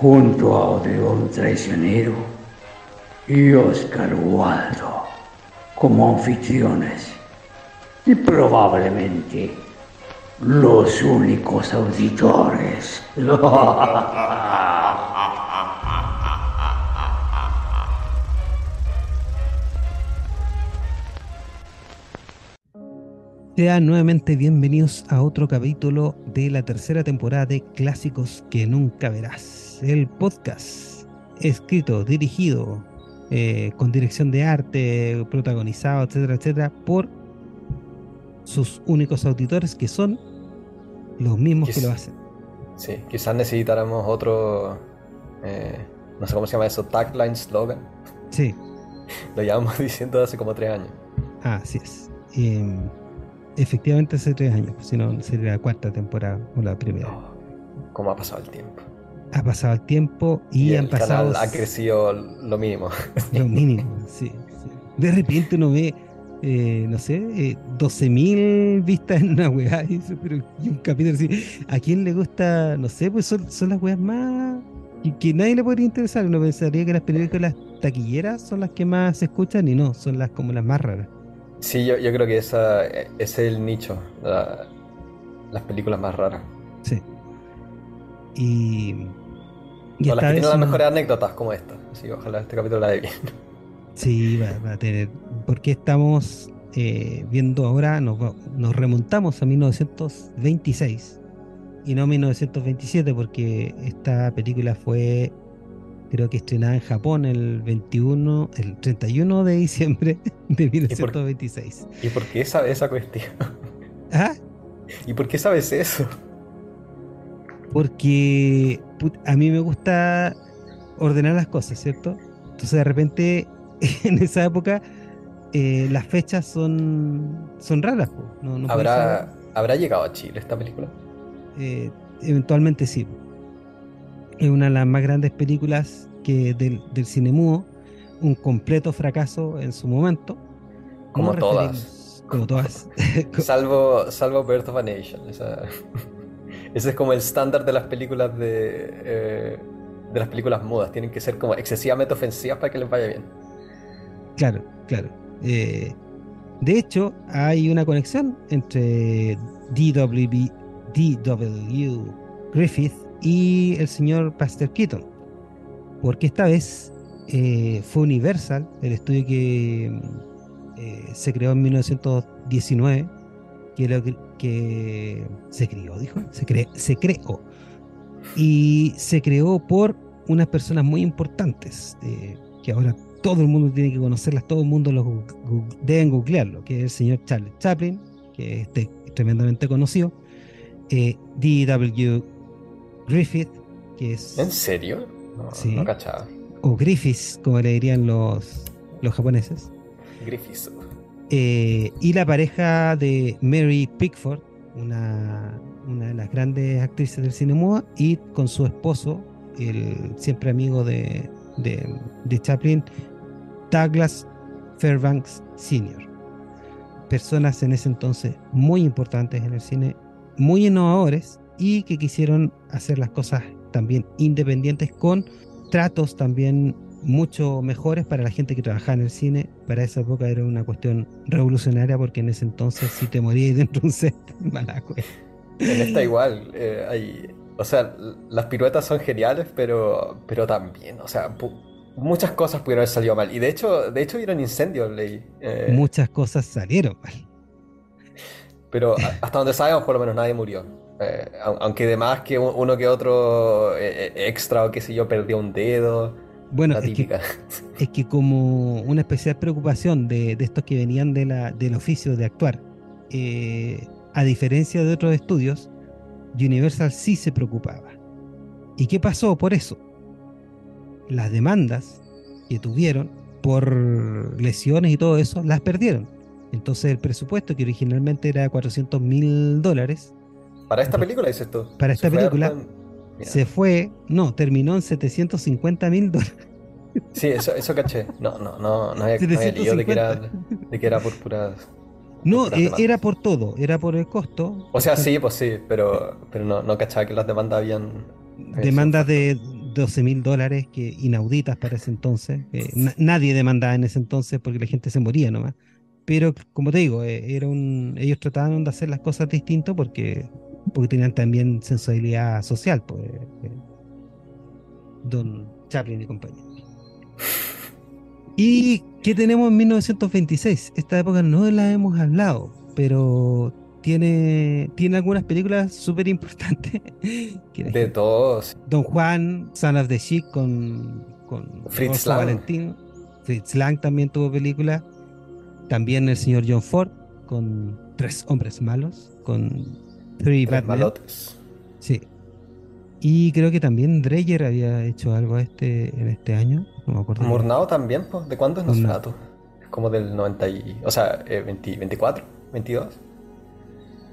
Junto a Odeón Traicionero y Oscar Waldo como anfitriones y probablemente los únicos auditores. Sean nuevamente bienvenidos a otro capítulo de la tercera temporada de Clásicos que nunca verás. El podcast escrito, dirigido, eh, con dirección de arte, protagonizado, etcétera, etcétera, por sus únicos auditores que son los mismos que lo hacen. Sí, quizás necesitáramos otro, eh, no sé cómo se llama eso, tagline, slogan. Sí. lo llevamos diciendo hace como tres años. Ah, así es. Em, efectivamente hace tres años, si no sería la cuarta temporada o la primera. Oh, ¿Cómo ha pasado el tiempo? Ha pasado el tiempo y, han pasado. ha crecido lo mínimo. Lo mínimo, sí, De repente uno ve, eh, no sé, eh, 12.000 vistas en una weá y, un capítulo así. ¿A quién le gusta? No sé, pues son, son las weas más. Que, que nadie le podría interesar. Uno pensaría que las películas taquilleras son las que más se escuchan y no, son las como las más raras. Sí, yo, yo creo que esa, ese es el nicho, las películas más raras. Sí. Y. y las que tienen las mejores anécdotas como esta. Así ojalá este capítulo la de bien. Sí, va, a tener. Porque estamos eh, viendo ahora, nos, nos remontamos a 1926 y no 1927, porque esta película fue creo que estrenada en Japón el 21, el 31 de diciembre de 1926. ¿Y por, qué sabes esa cuestión? ¿Ah? ¿Y por qué sabes eso? Porque a mí me gusta ordenar las cosas, ¿cierto? Entonces de repente en esa época eh, las fechas son, son raras. ¿Habrá, ¿Habrá llegado a Chile esta película? Eh, eventualmente sí es una de las más grandes películas que del, del cine mudo, un completo fracaso en su momento. Como todas. Como todas. salvo, salvo Birth of a Nation. ese es como el estándar de las películas de, eh, de las películas mudas. Tienen que ser como excesivamente ofensivas para que les vaya bien. Claro, claro. Eh, de hecho, hay una conexión entre DW, DW Griffith y el señor Pastor Keaton, porque esta vez eh, fue Universal, el estudio que se creó en 1919, que, que, se creó, dijo, se, se creó, y se creó por unas personas muy importantes, eh, que ahora todo el mundo tiene que conocerlas, todo el mundo los deben googlearlo, que es el señor Charles Chaplin, que es tremendamente conocido, D.W. Griffith, que es... ¿En serio? No, sí. no cachaba. O Griffiths, como le dirían los, los japoneses. Griffiths. Eh, y la pareja de Mary Pickford, una, una de las grandes actrices del cine mudo, y con su esposo, el siempre amigo de, de, de Chaplin, Douglas Fairbanks Sr. Personas en ese entonces muy importantes en el cine, muy innovadores y que quisieron hacer las cosas también independientes con tratos también mucho mejores para la gente que trabajaba en el cine. Para esa época era una cuestión revolucionaria porque en ese entonces si te morías dentro de un set, mala En esta igual, eh, hay, o sea, las piruetas son geniales, pero, pero también, o sea, muchas cosas pudieron haber salido mal. Y de hecho, de hecho vieron incendios, leí. Eh. muchas cosas salieron mal. Pero hasta donde sabemos, por lo menos nadie murió. Eh, aunque además que uno que otro eh, extra o qué sé yo perdió un dedo. Bueno, es que, es que, como una especial preocupación de, estos que venían de la, del oficio de actuar, a diferencia de otros estudios, Universal sí se preocupaba. ¿Y qué pasó por eso? las demandas que tuvieron por lesiones y todo eso, las perdieron. Entonces el presupuesto que originalmente era 400 mil dólares. Para esta película, dices tú. Para esta película se fue, no, terminó en 750 mil dólares. Sí, eso, eso caché. No, no, no, no había, no había de que, era, de que era por puras. No, eh, era por todo, era por el costo. O sea, sí, pues sí, pero, pero no, no cachaba que las demandas habían. Demandas de 12 mil dólares, que inauditas para ese entonces. nadie demandaba en ese entonces porque la gente se moría nomás. Pero como te digo, eh, era un, ellos trataban de hacer las cosas distintas porque, porque tenían también sensibilidad social. Pues, eh, Don Chaplin y compañía. ¿Y qué tenemos en 1926? Esta época no la hemos hablado, pero tiene, tiene algunas películas súper importantes. De todos. Don Juan, Son of the Chic con, con Fritz Lang. Valentín. Fritz Lang también tuvo película. También el señor John Ford con Tres Hombres Malos, con Three Tres Malotes. Sí. Y creo que también Dreyer había hecho algo este, en este año. No me acuerdo. Murnau también, pues. ¿De cuándo es Nosferatu? Es como del 90 y... O sea, 24, 22.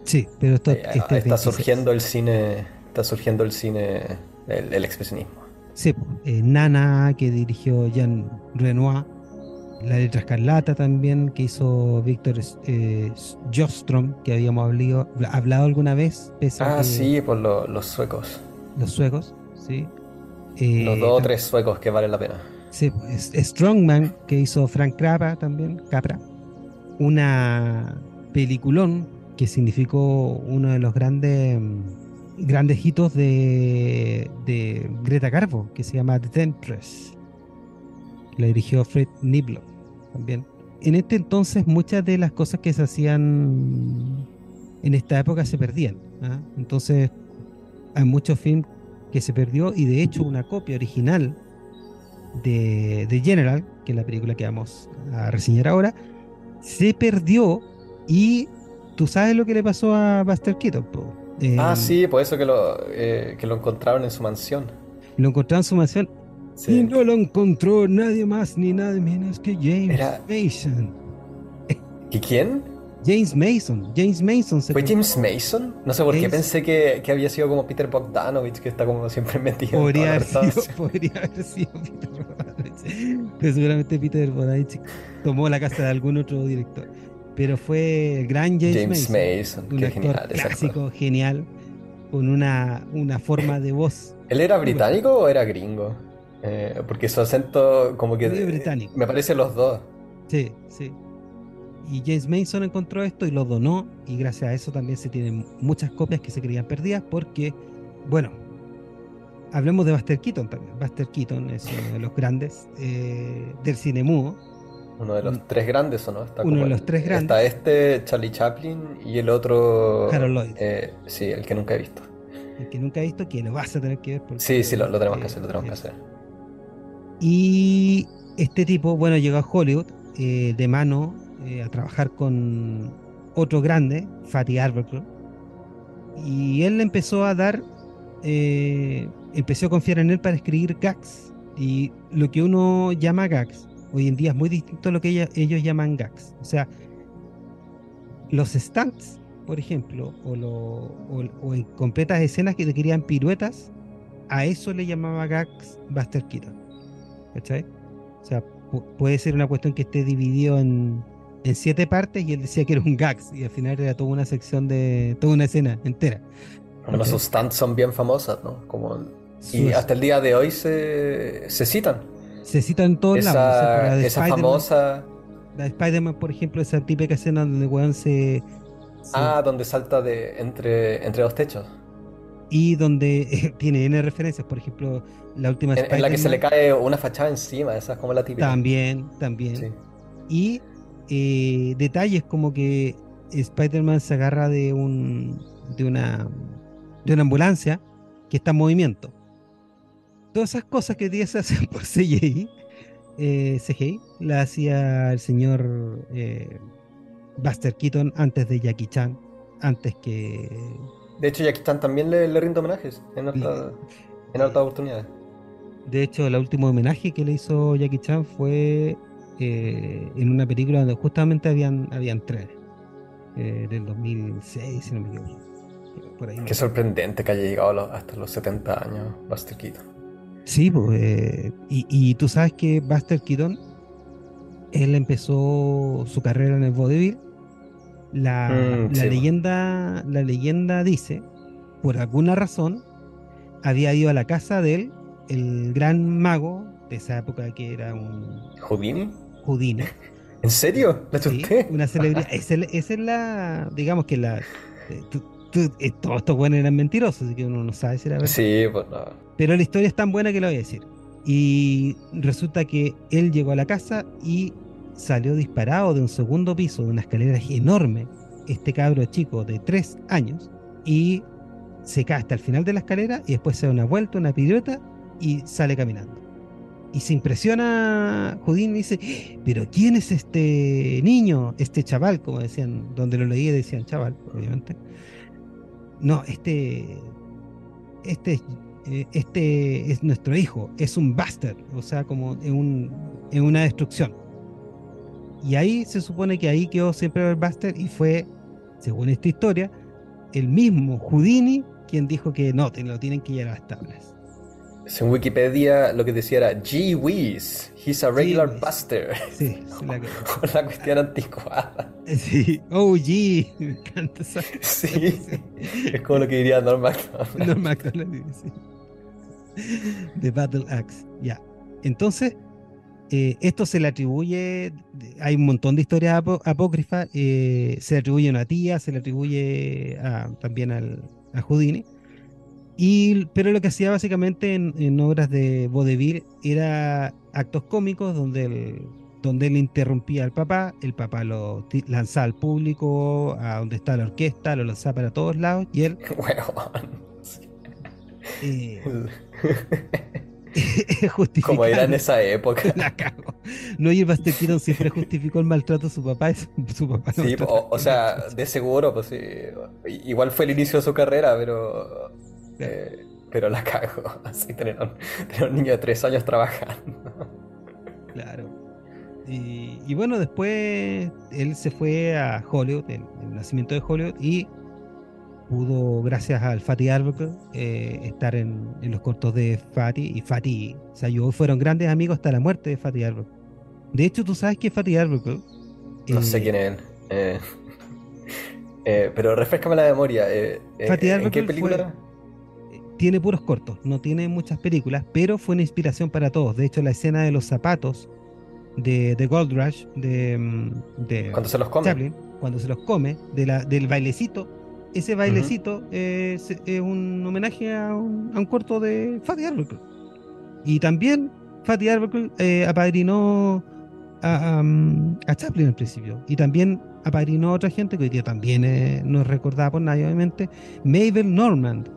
Sí, pero esto, este está surgiendo el cine, está surgiendo el cine, el, expresionismo. Sí, eh, Nana que dirigió Jean Renoir, la letra escarlata también que hizo Víctor eh, Jostrom, que habíamos hablado, hablado alguna vez. ah, sí, por los suecos. Los suecos, sí. los dos o eh, tres suecos que valen la pena. Sí, pues, Strongman, que hizo Frank Capra también, Capra. Una peliculón que significó uno de los grandes grandes hitos de, de Greta Garbo, que se llama The Temptress. La dirigió Fred Niblo también. En este entonces muchas de las cosas que se hacían en esta época se perdían. ¿ah? Entonces hay muchos films que se perdió y de hecho una copia original de, de General, que es la película que vamos a reseñar ahora, se perdió y ¿Tú sabes lo que le pasó a Buster Keaton? ah, sí, por eso que lo, eh, que lo encontraron en su mansión. Lo encontraron en su mansión y no lo encontró nadie más ni nada menos que James Mason. ¿Y quién? James Mason. James Mason. ¿Fue James Mason? No sé por qué pensé que, que, había sido como Peter Bogdanovich, que está como siempre metido. Podría, haber, sido, podría haber sido Peter Bogdanovich. Pero seguramente Peter Bogdanovich tomó la casa de algún otro director pero fue el gran James, Mason, un actor clásico, genial, con una, una forma de voz. ¿Él era británico o era gringo? Eh, porque su acento como que... británico. Me parece los dos. Sí, sí. Y James Mason encontró esto y lo donó y gracias a eso también se tienen muchas copias que se creían perdidas porque, bueno, hablemos de Buster Keaton también. Buster Keaton es uno de los grandes eh, del cine mudo uno de los tres grandes, ¿o no? Está Uno de los tres grandes. Está este, Charlie Chaplin, y el otro. Harold Lloyd. Eh, sí, el que nunca he visto. El que nunca he visto, que lo vas a tener que ver. sí, sí, lo, tenemos que hacer, lo tenemos que hacer. Y este tipo, bueno, llegó a Hollywood eh, de mano eh, a trabajar con otro grande, Fatty Arbuckle. Y él empezó a dar. empezó a confiar en él para escribir gags. Y lo que uno llama gags hoy en día es muy distinto a lo que ellos llaman gags. O sea, los stunts, por ejemplo, o, en completas escenas que te querían piruetas, a eso le llamaba gags Buster Keaton. ¿Cachai? O sea, puede ser una cuestión que esté dividido en, siete partes y él decía que era un gags y al final era toda una sección de toda una escena entera. Los stunts son bien famosas, ¿no? Como, y hasta el día de hoy se, se citan se cita en todos esa, lados. esa famosa. La de Spider-Man, por ejemplo, esa típica escena donde weón se, Ah, donde salta de entre, entre dos techos. Y donde tiene N referencias, por ejemplo, la última en, en la que se le cae una fachada encima, esa es como la típica. También, también. Y eh, detalles como que Spider-Man se agarra de un de una de una ambulancia que está en movimiento todas esas cosas que día se hacen por CGI, eh, CGI, la hacía el señor eh, Buster Keaton antes de Jackie Chan, antes que... De hecho, Jackie Chan también le, le rinde homenajes en otra, en oportunidades. De hecho, el último homenaje que le hizo Jackie Chan fue eh, en una película donde justamente habían, habían tres, eh, del 2006, si no me equivoco. Qué sorprendente que haya llegado hasta los 70 años Buster Keaton. Sí, pues, eh, y, y, tú sabes que Buster Keaton, él empezó su carrera en el vodevil. La, mm, la leyenda, la leyenda dice, por alguna razón, había ido a la casa de él, el gran mago de esa época que era un... ¿Houdini? Houdini. ¿En serio? ¿La sí, Una celebridad. esa, es la, digamos que la... Eh, eh, todos estos buenos eran mentirosos, así que uno no sabe si era verdad. Sí, pues no. Pero la historia es tan buena que lo voy a decir. Y resulta que él llegó a la casa y salió disparado de un segundo piso de una escalera enorme, este cabro chico de tres años, y se cae hasta el final de la escalera y después se da una vuelta, una pirueta y sale caminando. Y se impresiona Judín y dice, pero ¿quién es este niño, este chaval? Como decían, donde lo leía decían chaval, obviamente. No, este, este, eh, este es nuestro hijo, es un bastard, o sea, como en, un, en una destrucción. Y ahí se supone que ahí quedó siempre el bastard y fue, según esta historia, el mismo Houdini quien dijo que no, lo tienen que llevar a las tablas. En Wikipedia lo que decía era Gee whiz, he's a regular buster. Sí, la, la cuestión anticuada. Sí, oh gee, me encanta esa. Sí, es como lo que diría Norm MacDonald. Norm MacDonald, sí. The Battle Axe, ya. Entonces, eh, esto se le atribuye, hay un montón de historias apócrifas, eh, se le atribuye a una tía, se le atribuye también al, a Houdini. Y, pero lo que hacía básicamente en, obras de vodevil era actos cómicos donde él, donde él interrumpía al papá, el papá lo lanzaba al público, a donde está la orquesta, lo lanzaba para todos lados y él... Eh, Como era en esa época. No, y el Buster siempre justificó el maltrato a su papá. su papá sí, o, sea, de seguro, pues sí. Igual fue el inicio de su carrera, pero eh, pero la cago. Así tener, un niño de tres años trabajando. Claro. Y, bueno, después él se fue a Hollywood, el, nacimiento de Hollywood, y pudo, gracias al Fatty Arbuckle, eh, estar en, los cortos de Fatty. Y Fatty se ayudó, fueron grandes amigos hasta la muerte de Fatty Arbuckle. De hecho, tú sabes que Fatty Arbuckle. no sé eh, quién es. pero refrescame la memoria. ¿En qué película? tiene puros cortos, no tiene muchas películas, pero fue una inspiración para todos. De hecho, la escena de los zapatos de, de Gold Rush, de, mm, de cuando se los come, cuando se los come, de la, del bailecito, ese bailecito es, un homenaje a un, corto de Fatty Arbuckle. Y también Fatty Arbuckle eh, apadrinó a, a, Chaplin al principio. Y también apadrinó a otra gente que hoy día también eh, no es recordada por nadie, obviamente, Mabel Normand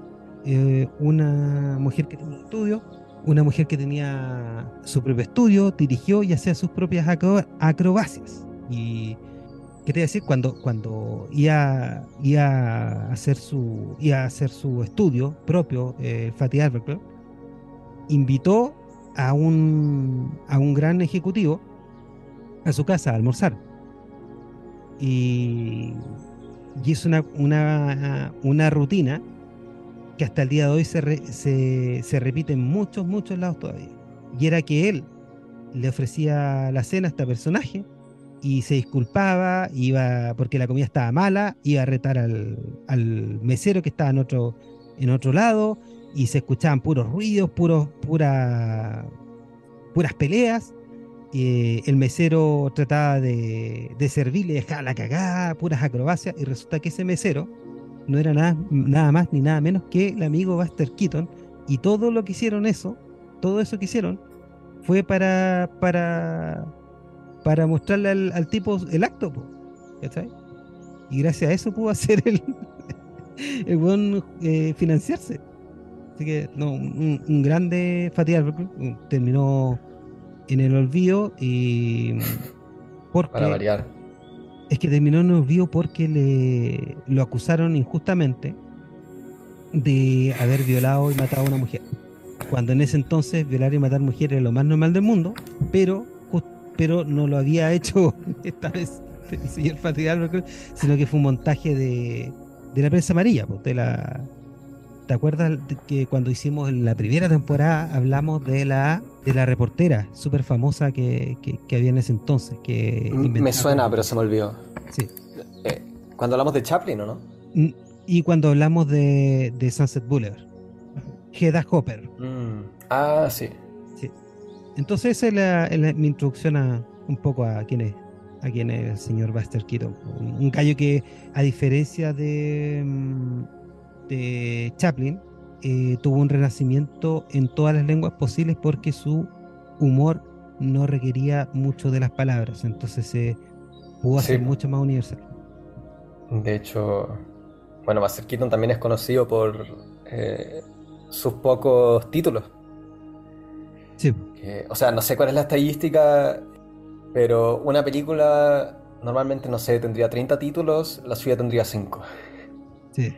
eh, una mujer que tenía estudio, una mujer que tenía su propio estudio, dirigió y hacía sus propias acrobacias. Y te decir, cuando, cuando iba, iba, a hacer su, iba a hacer su estudio propio, eh, Fatih Arbuckle, invitó a un, a un gran ejecutivo a su casa a almorzar. Y, y es una, una, una rutina que hasta el día de hoy se, se, repite en muchos, muchos lados todavía. Y era que él le ofrecía la cena a este personaje y se disculpaba, iba porque la comida estaba mala, iba a retar al, mesero que estaba en otro, en otro lado y se escuchaban puros ruidos, puros, pura, puras peleas. Eh, el mesero trataba de, de servirle, dejaba la cagada, puras acrobacias y resulta que ese mesero no era nada, nada más ni nada menos que el amigo Buster Keaton. Y todo lo que hicieron eso, todo eso que hicieron, fue para, para, para mostrarle al, tipo el acto, Y gracias a eso pudo hacer el, el buen eh, financiarse. Así que, no, un, grande Fatih terminó en el olvido y. Porque, para variar es que terminó en olvido porque le lo acusaron injustamente de haber violado y matado a una mujer. cuando en ese entonces violar y matar mujeres era lo más normal del mundo, pero, pero no lo había hecho esta vez el señor sino que fue un montaje de, de la prensa amarilla, pues, de la, ¿Te acuerdas que cuando hicimos la primera temporada hablamos de la de la reportera súper famosa que, que, había en ese entonces? Que me suena, pero se me olvidó. Sí. Eh, cuando hablamos de Chaplin, ¿o no? Y cuando hablamos de, de Sunset Boulevard. Hedda Hopper. Mm. Ah, sí. Entonces esa es, la, mi introducción a un poco a quién es a quién es el señor Buster Keaton. Un gallo que, a diferencia de mm, de Chaplin eh, tuvo un renacimiento en todas las lenguas posibles porque su humor no requería mucho de las palabras, entonces se pudo hacer mucho más universal. De hecho, bueno, Buster Keaton también es conocido por eh, sus pocos títulos. Sí. o sea, no sé cuál es la estadística, pero una película normalmente, no sé, tendría 30 títulos, la suya tendría 5. Sí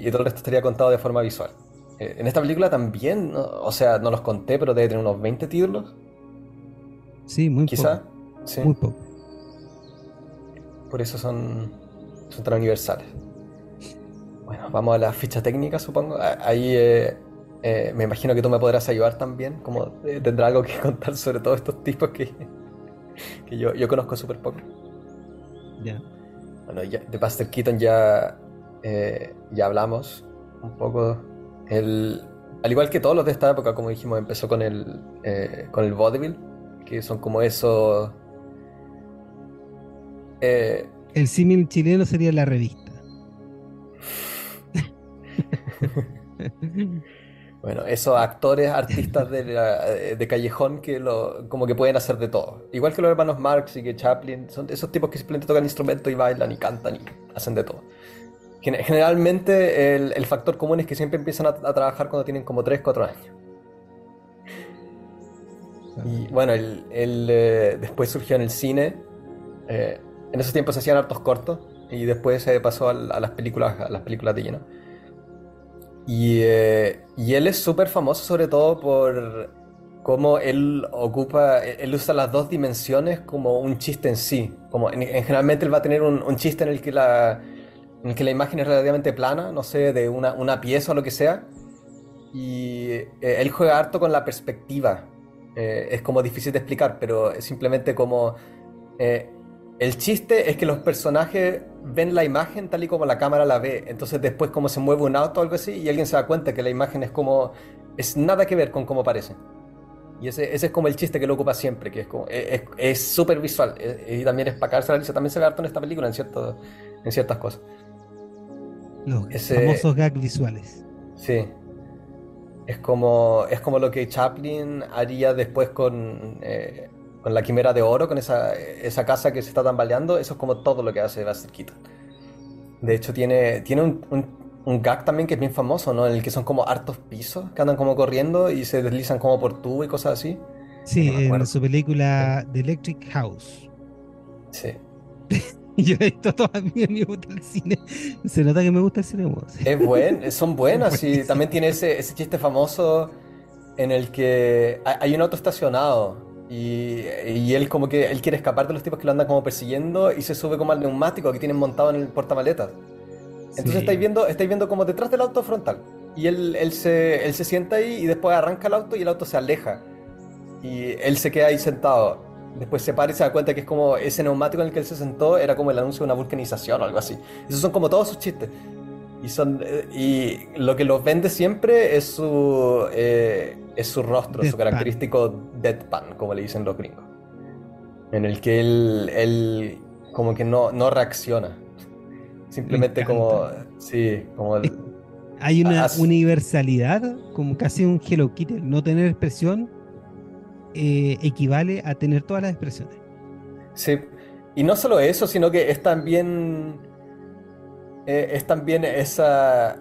y, todo el resto estaría contado de forma visual. Eh, en esta película también, o sea, no los conté, pero debe tener unos 20 títulos. Sí, muy Quizá. Sí. Muy poco. Por eso son, son tan universales. Bueno, vamos a la ficha técnica, supongo. Ahí eh, eh, me imagino que tú me podrás ayudar también, como tendrá algo que contar sobre todos estos tipos que, que yo, yo conozco súper poco. Ya. Bueno, ya, de Buster Keaton ya eh, ya hablamos un poco. El, al igual que todos los de esta época, como dijimos, empezó con el, eh, con el vaudeville, que son como esos... Eh, el símil chileno sería la revista. bueno, esos actores, artistas de, de, callejón que lo, como que pueden hacer de todo. Igual que los hermanos Marx y que Chaplin, son esos tipos que simplemente tocan instrumento y bailan y cantan y hacen de todo. Generalmente el, factor común es que siempre empiezan a, trabajar cuando tienen como 3, 4 años. Y bueno, el, eh, después surgió en el cine. Eh, en esos tiempos se hacían hartos cortos y después se pasó a, las películas a las películas de lleno. Y, eh, y él es súper famoso sobre todo por cómo él ocupa, él usa las dos dimensiones como un chiste en sí. Como en, generalmente él va a tener un chiste en el que la, en el que la imagen es relativamente plana, no sé, de una, una pieza o lo que sea. Y eh, él juega harto con la perspectiva. Eh, es como difícil de explicar, pero es simplemente como... Eh, el chiste es que los personajes ven la imagen tal y como la cámara la ve. Entonces después como se mueve un auto o algo así y alguien se da cuenta que la imagen es como... Es nada que ver con cómo parece. Y ese, ese es como el chiste que lo ocupa siempre, que es como... Es súper visual. y también es para caerse la risa. También se ve harto en esta película en, cierto, en ciertas cosas. Los famosos gags visuales. Sí. Es como, es como lo que Chaplin haría después con, eh, con la Quimera de Oro, con esa, esa casa que se está tambaleando. Eso es como todo lo que hace Buster Keaton. De hecho, tiene, tiene un, un, gag también que es bien famoso, ¿no? En el que son como hartos pisos que andan como corriendo y se deslizan como por tubo y cosas así. Sí, en su película The Electric House. Sí. Yo esto todavía me gusta el cine. Se nota que me gusta el cine. Es buen, son buenas y también tiene ese, ese chiste famoso en el que hay un auto estacionado y, y, él como que él quiere escapar de los tipos que lo andan como persiguiendo y se sube como al neumático que tienen montado en el portamaletas. Entonces estáis viendo, estáis viendo como detrás del auto frontal. Y él, él, se, él se sienta ahí y después arranca el auto y el auto se aleja. Y él se queda ahí sentado. Después se para y se da cuenta que es como ese neumático en el que él se sentó era como el anuncio de una vulcanización o algo así. Esos son como todos sus chistes. Y, son, eh, y lo que los vende siempre es su, eh, es su rostro, su característico deadpan, como le dicen los gringos. En el que él, él como que no, no reacciona. Simplemente como... Sí, como... Hay una universalidad, como casi un Hello Kitty, no tener expresión eh, equivale a tener todas las expresiones. Sí, y no solo eso, sino que es también, eh, es también esa,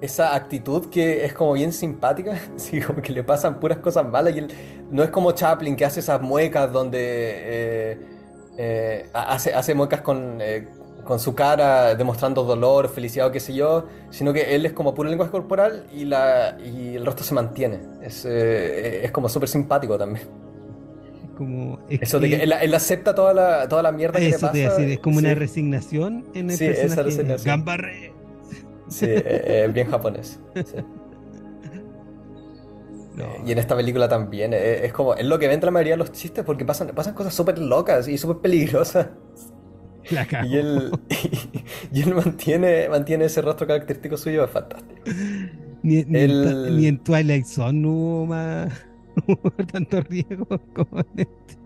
esa actitud que es como bien simpática, sí, como que le pasan puras cosas malas y él, no es como Chaplin que hace esas muecas donde eh, hace, hace muecas con, con su cara demostrando dolor, felicidad o qué sé yo, sino que él es como puro lenguaje corporal y, la, y el rostro se mantiene. Es, eh, es como súper simpático también. Como, Eso de que él, él, acepta toda la, toda la mierda que le pasa. Te decir, es como sí. una resignación en el sí, personaje. Esa resignación. Gambarre. Sí, eh, bien japonés. Sí. No. Y en esta película también, es, es como, es lo que entra la mayoría de los chistes porque pasan, pasan cosas súper locas y súper peligrosas. La cago. Y él, y, él mantiene, mantiene ese rostro característico suyo, es fantástico. Ni, ni, él... en, ni en Twilight Zone no hubo más no hubo tanto riesgo como en este.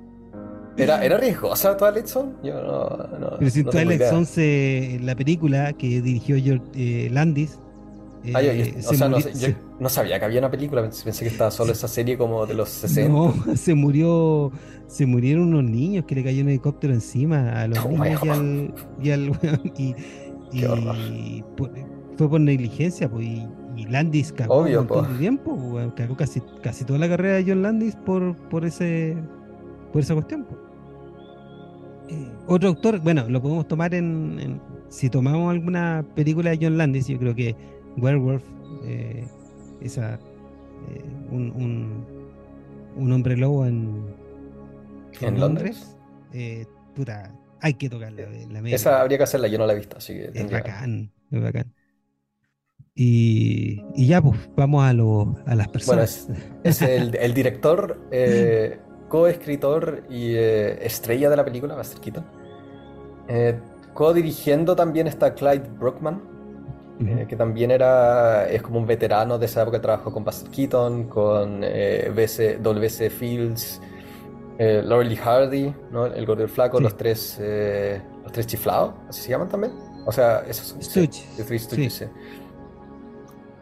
¿Era, ¿Era riesgosa Twilight Zone? Yo no. no Pero si no Twilight Zone, se, la película que dirigió George eh, Landis. Eh, ah, yo, yo, o sea, no, yo no sabía que había una película, pensé que estaba solo esa serie como de los 60. No, se murió, se murieron unos niños que le cayó un helicóptero encima a los Oh, niños y al, y al y, y por- fue por negligencia, pues, y, y Landis cagó Obvio, un montón po. de tiempo, cagó casi, casi toda la carrera de John Landis por, por ese por esa cuestión. Eh, otro autor, bueno, lo podemos tomar en, en- si tomamos alguna película de John Landis, yo creo que Werewolf, eh, esa eh, un, un, un hombre lobo en, ¿En Londres? eh, puta, hay que tocarla. La media. Esa habría que hacerla, yo no la he visto, así que Es tendría bacán, es bacán. Y, y ya, pues, vamos a, lo, a las Bueno, personas. es, es el, el director, eh, coescritor y eh, estrella de la película, Buster Keaton. Eh, co-dirigiendo también está Clyde Brockman, eh, que también era, es como un veterano de esa época, trabajó con Buster Keaton, con eh, BC W.C. Fields, eh, Laurel Hardy, ¿no? El gordo el flaco, Sí. los tres, eh, los tres chiflados, así se llaman también. O sea, esos son sí. sí.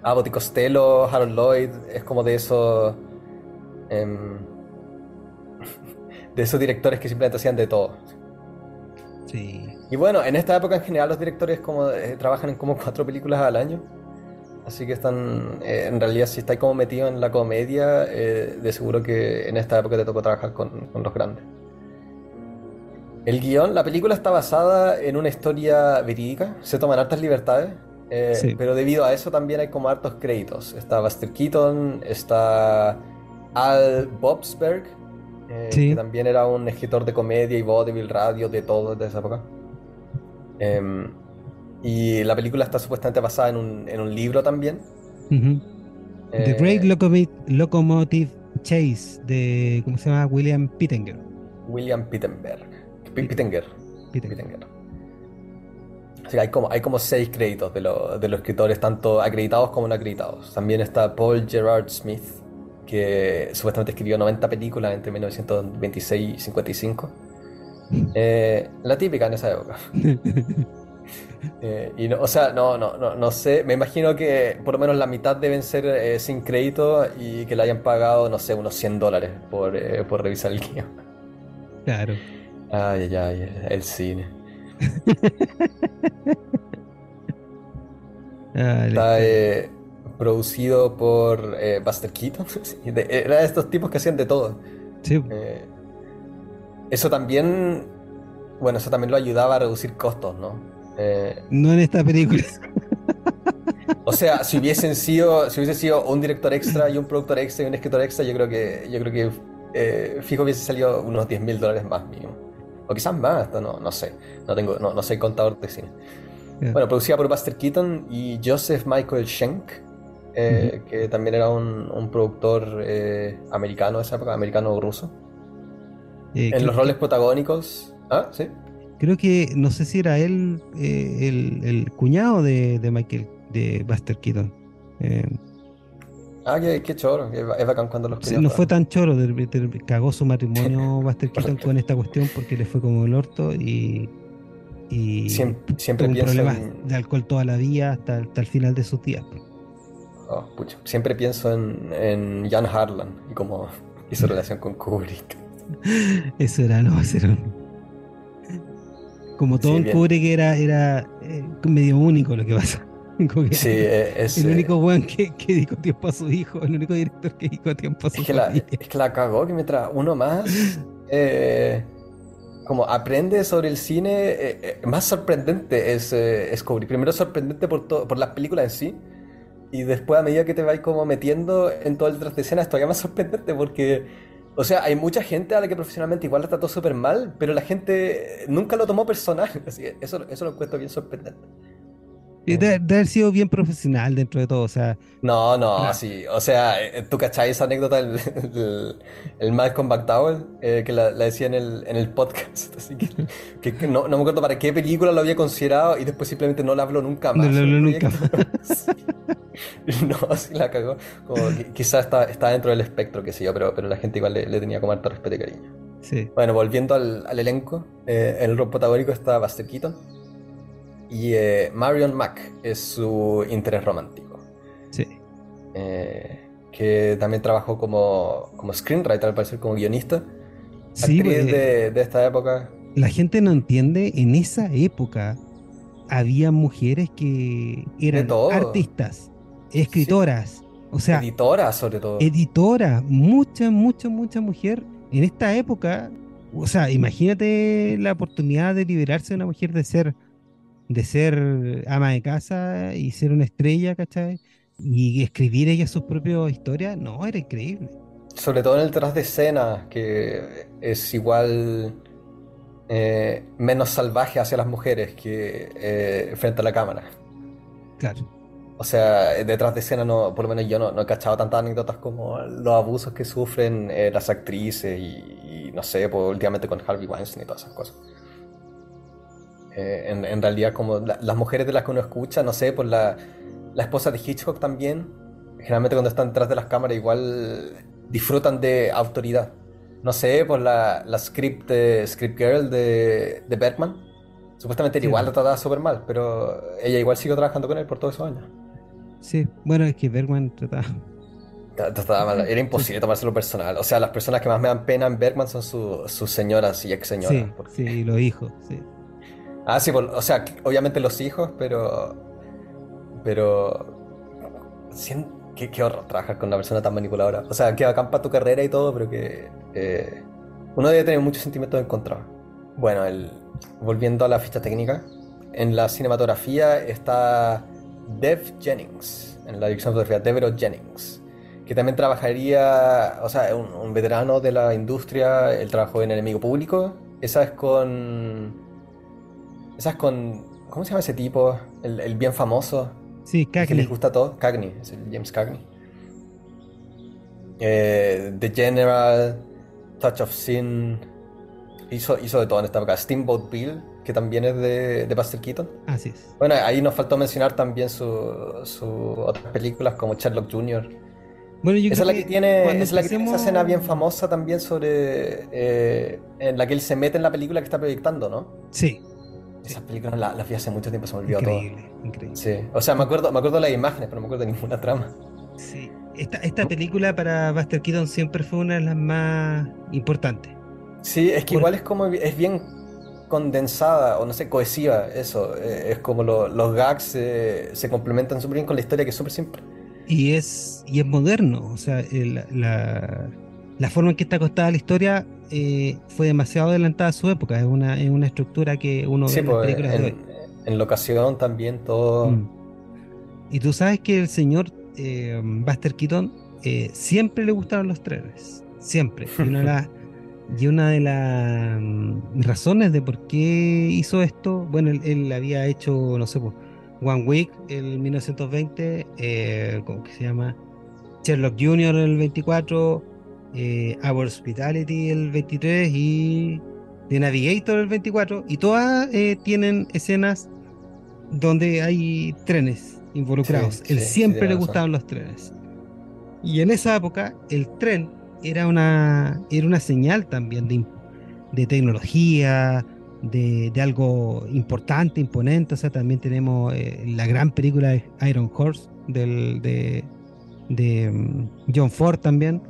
Abbott y Costello, Harold Lloyd, es como de esos. em, de esos directores que simplemente hacían de todo. Sí. Y bueno, en esta época en general los directores como eh, trabajan en como cuatro películas al año. Así que están, eh, en realidad si estáis como metido en la comedia, eh, de seguro que en esta época te tocó trabajar con, con los grandes. El guion, la película está basada en una historia verídica, se toman hartas libertades, eh, Sí. pero debido a eso también hay como hartos créditos. Está Buster Keaton, está Al Bobsberg, eh, Sí. que también era un escritor de comedia y vaudeville, radio, de todo de esa época. Em, y la película está supuestamente basada en un, en un libro también. The Eh, Great Locomotive, Locomotive Chase de, ¿cómo se llama? William Pittenger. William Pittenberg. Pittenger. Pittenger. Pittenger. Así que hay como, hay como seis créditos de, lo- de los escritores, tanto acreditados como no acreditados. También está Paul Gerard Smith, que supuestamente escribió 90 películas entre 1926 y 55. Eh, la típica en esa época. Eh, y no, o sea, no, no, no, no sé, me imagino que por lo menos la mitad deben ser eh, sin crédito y que le hayan pagado, no sé, unos 100 dólares por, por revisar el guion. Claro. Ay, ay, ay, el cine. Ah, Está eh, producido por eh, Buster Keaton. De- Era de estos tipos que hacían de todo. sí, Eh, eso también, bueno, eso también lo ayudaba a reducir costos, ¿no? Eh, no en esta película. o sea, si hubiesen sido, si hubiese sido un director extra y un productor extra y un escritor extra, yo creo que, yo creo que eh, fijo hubiese salido unos 10 mil dólares más mínimo. O quizás más, no, no sé. No tengo, no, no soy contador de cine. Bueno, producida por Buster Keaton y Joseph Michael Schenk, eh, que también era un, un productor eh, americano de esa época, americano o ruso. Eh, En los roles protagónicos. Ah, sí. creo que no sé si era él el, el cuñado de, de Michael, de Buster Keaton. Ah, qué, qué choro. Es bacán cuando los Sí, no fue tan choro, cagó su matrimonio Buster Keaton con esta cuestión porque le fue como el orto y, y Siempre, siempre tuvo un pienso problema en. de alcohol toda la vida hasta, hasta el final de sus días. oh, pucha, siempre pienso en, en Jan Harlan y cómo hizo relación con Kubrick. Eso era, no, eso era Como todo Sí, cubre que era, era eh, medio único lo que pasa. Sí, eh, es. el eh, único weón que, que dedicó tiempo a su hijo, el único director que dedicó tiempo a su Es familia. es que la cagó que mientras uno más eh, como aprende sobre el cine, eh, eh, más sorprendente es eh, descubrir. Primero sorprendente por, por las películas en sí, y después a medida que te vais como metiendo en todo el tras de escena, es todavía más sorprendente porque, o sea, hay mucha gente a la que profesionalmente igual la trató súper mal, pero la gente nunca lo tomó personal. Así que eso, eso lo encuentro bien sorprendente. De, haber sido bien profesional dentro de todo, o sea. No, no, sí. O sea, eh, ¿tú cachai esa anécdota del el, el Malcolm McDowell? Eh, que la, decía en el, en el podcast. Así que, que, no, no, me acuerdo para qué película lo había considerado y después simplemente no la habló nunca más. No la habló nunca más. no, así la cagó. Como quizás está, está, dentro del espectro, qué sé yo, pero, pero la gente igual le, tenía como harto respeto y cariño. Sí. Bueno, volviendo al, al elenco, eh, en el rol protagónico está Buster Keaton y eh, Marion Mack es su interés romántico. Sí. Eh, que también trabajó como, como screenwriter, al parecer como guionista. Sí, actriz de, de, esta época. La gente no entiende, en esa época había mujeres que eran artistas, escritoras, o sea... Editoras sobre todo. Editoras, mucha, mucha, mucha mujer. En esta época, o sea, imagínate la oportunidad de liberarse de una mujer de ser de ser ama de casa y ser una estrella, ¿cachai? Y escribir ella sus propias historias, no, era increíble. Sobre todo en el tras de escena, que es igual eh, menos salvaje hacia las mujeres que eh, frente a la cámara. Claro. O sea, detrás de escena, no, por lo menos yo no, no he cachado tantas anécdotas como los abusos que sufren eh, las actrices y, no sé, pues, últimamente con Harvey Weinstein y todas esas cosas. Eh, en, realidad, como las mujeres de las que uno escucha, no sé, por la, la esposa de Hitchcock también, generalmente cuando están detrás de las cámaras igual disfrutan de autoridad. No sé, por la, la script, script girl de, de Bergman. Supuestamente era igual la trataba súper mal, pero ella igual siguió trabajando con él por todos esos años. Sí, bueno, es que Bergman trataba... Trataba mal. Era imposible tomárselo personal. O sea, las personas que más me dan pena en Bergman son sus señoras y ex señoras. Sí, sí, los hijos, sí. Ah, sí, o sea, obviamente los hijos, pero. Pero. Qué, horror trabajar con una persona tan manipuladora. O sea, que acampa tu carrera y todo, pero que. Eh, uno debe tener muchos sentimientos encontrados. Bueno, el, volviendo a la ficha técnica, en la cinematografía está Dev Jennings, en la dirección de fotografía, Devereux Jennings, que también trabajaría, o sea, un, un veterano de la industria, él trabajó en Enemigo Público, esa es con esas con. ¿Cómo se llama ese tipo? El, bien famoso. Sí, Cagney. Que les gusta todo. Cagney, es el James Cagney. Eh, The General, Touch of Sin. Hizo, hizo de todo en esta época. Steamboat Bill, que también es de, de Buster Keaton. Así es. Bueno, ahí nos faltó mencionar también sus otras películas como Sherlock Jr. Bueno, yo esa creo es la que, tiene, es la que tiene esa escena bien famosa también sobre. Eh, en la que él se mete en la película que está proyectando, ¿no? Sí, esas películas las vi hace mucho tiempo, se me olvidó increíble, todo. Increíble, Sí, o sea, me acuerdo, me acuerdo de las imágenes, pero no me acuerdo de ninguna trama. Sí, esta, esta película para Buster Keaton siempre fue una de las más importantes. Sí, es que igual es como, es bien condensada, o no sé, cohesiva, eso. Eh, es como los gags se complementan súper bien con la historia, que es súper simple. Y es, y es moderno, o sea, la, la forma en que está acostada la historia eh, fue demasiado adelantada a su época. Es una, es una estructura que uno ve en las pues, películas en, de hoy. En locación también todo. Mm. Y tú sabes que el señor eh, Buster Keaton eh, siempre le gustaron los trenes. Siempre. Y una de las y una de las mm, razones de por qué hizo esto, bueno, él, había hecho, no sé, pues, One Week en 1920, eh, ¿cómo que se llama? Sherlock Jr. en el 24, eh, Our Hospitality el 23 y The Navigator el 24 y todas eh, tienen escenas donde hay trenes involucrados. Él siempre le gustaban los trenes. Y en esa época el tren era una, era una señal también de, de tecnología, de, de, algo importante, imponente. O sea, también tenemos eh, la gran película Iron Horse del, de, de mm, John Ford también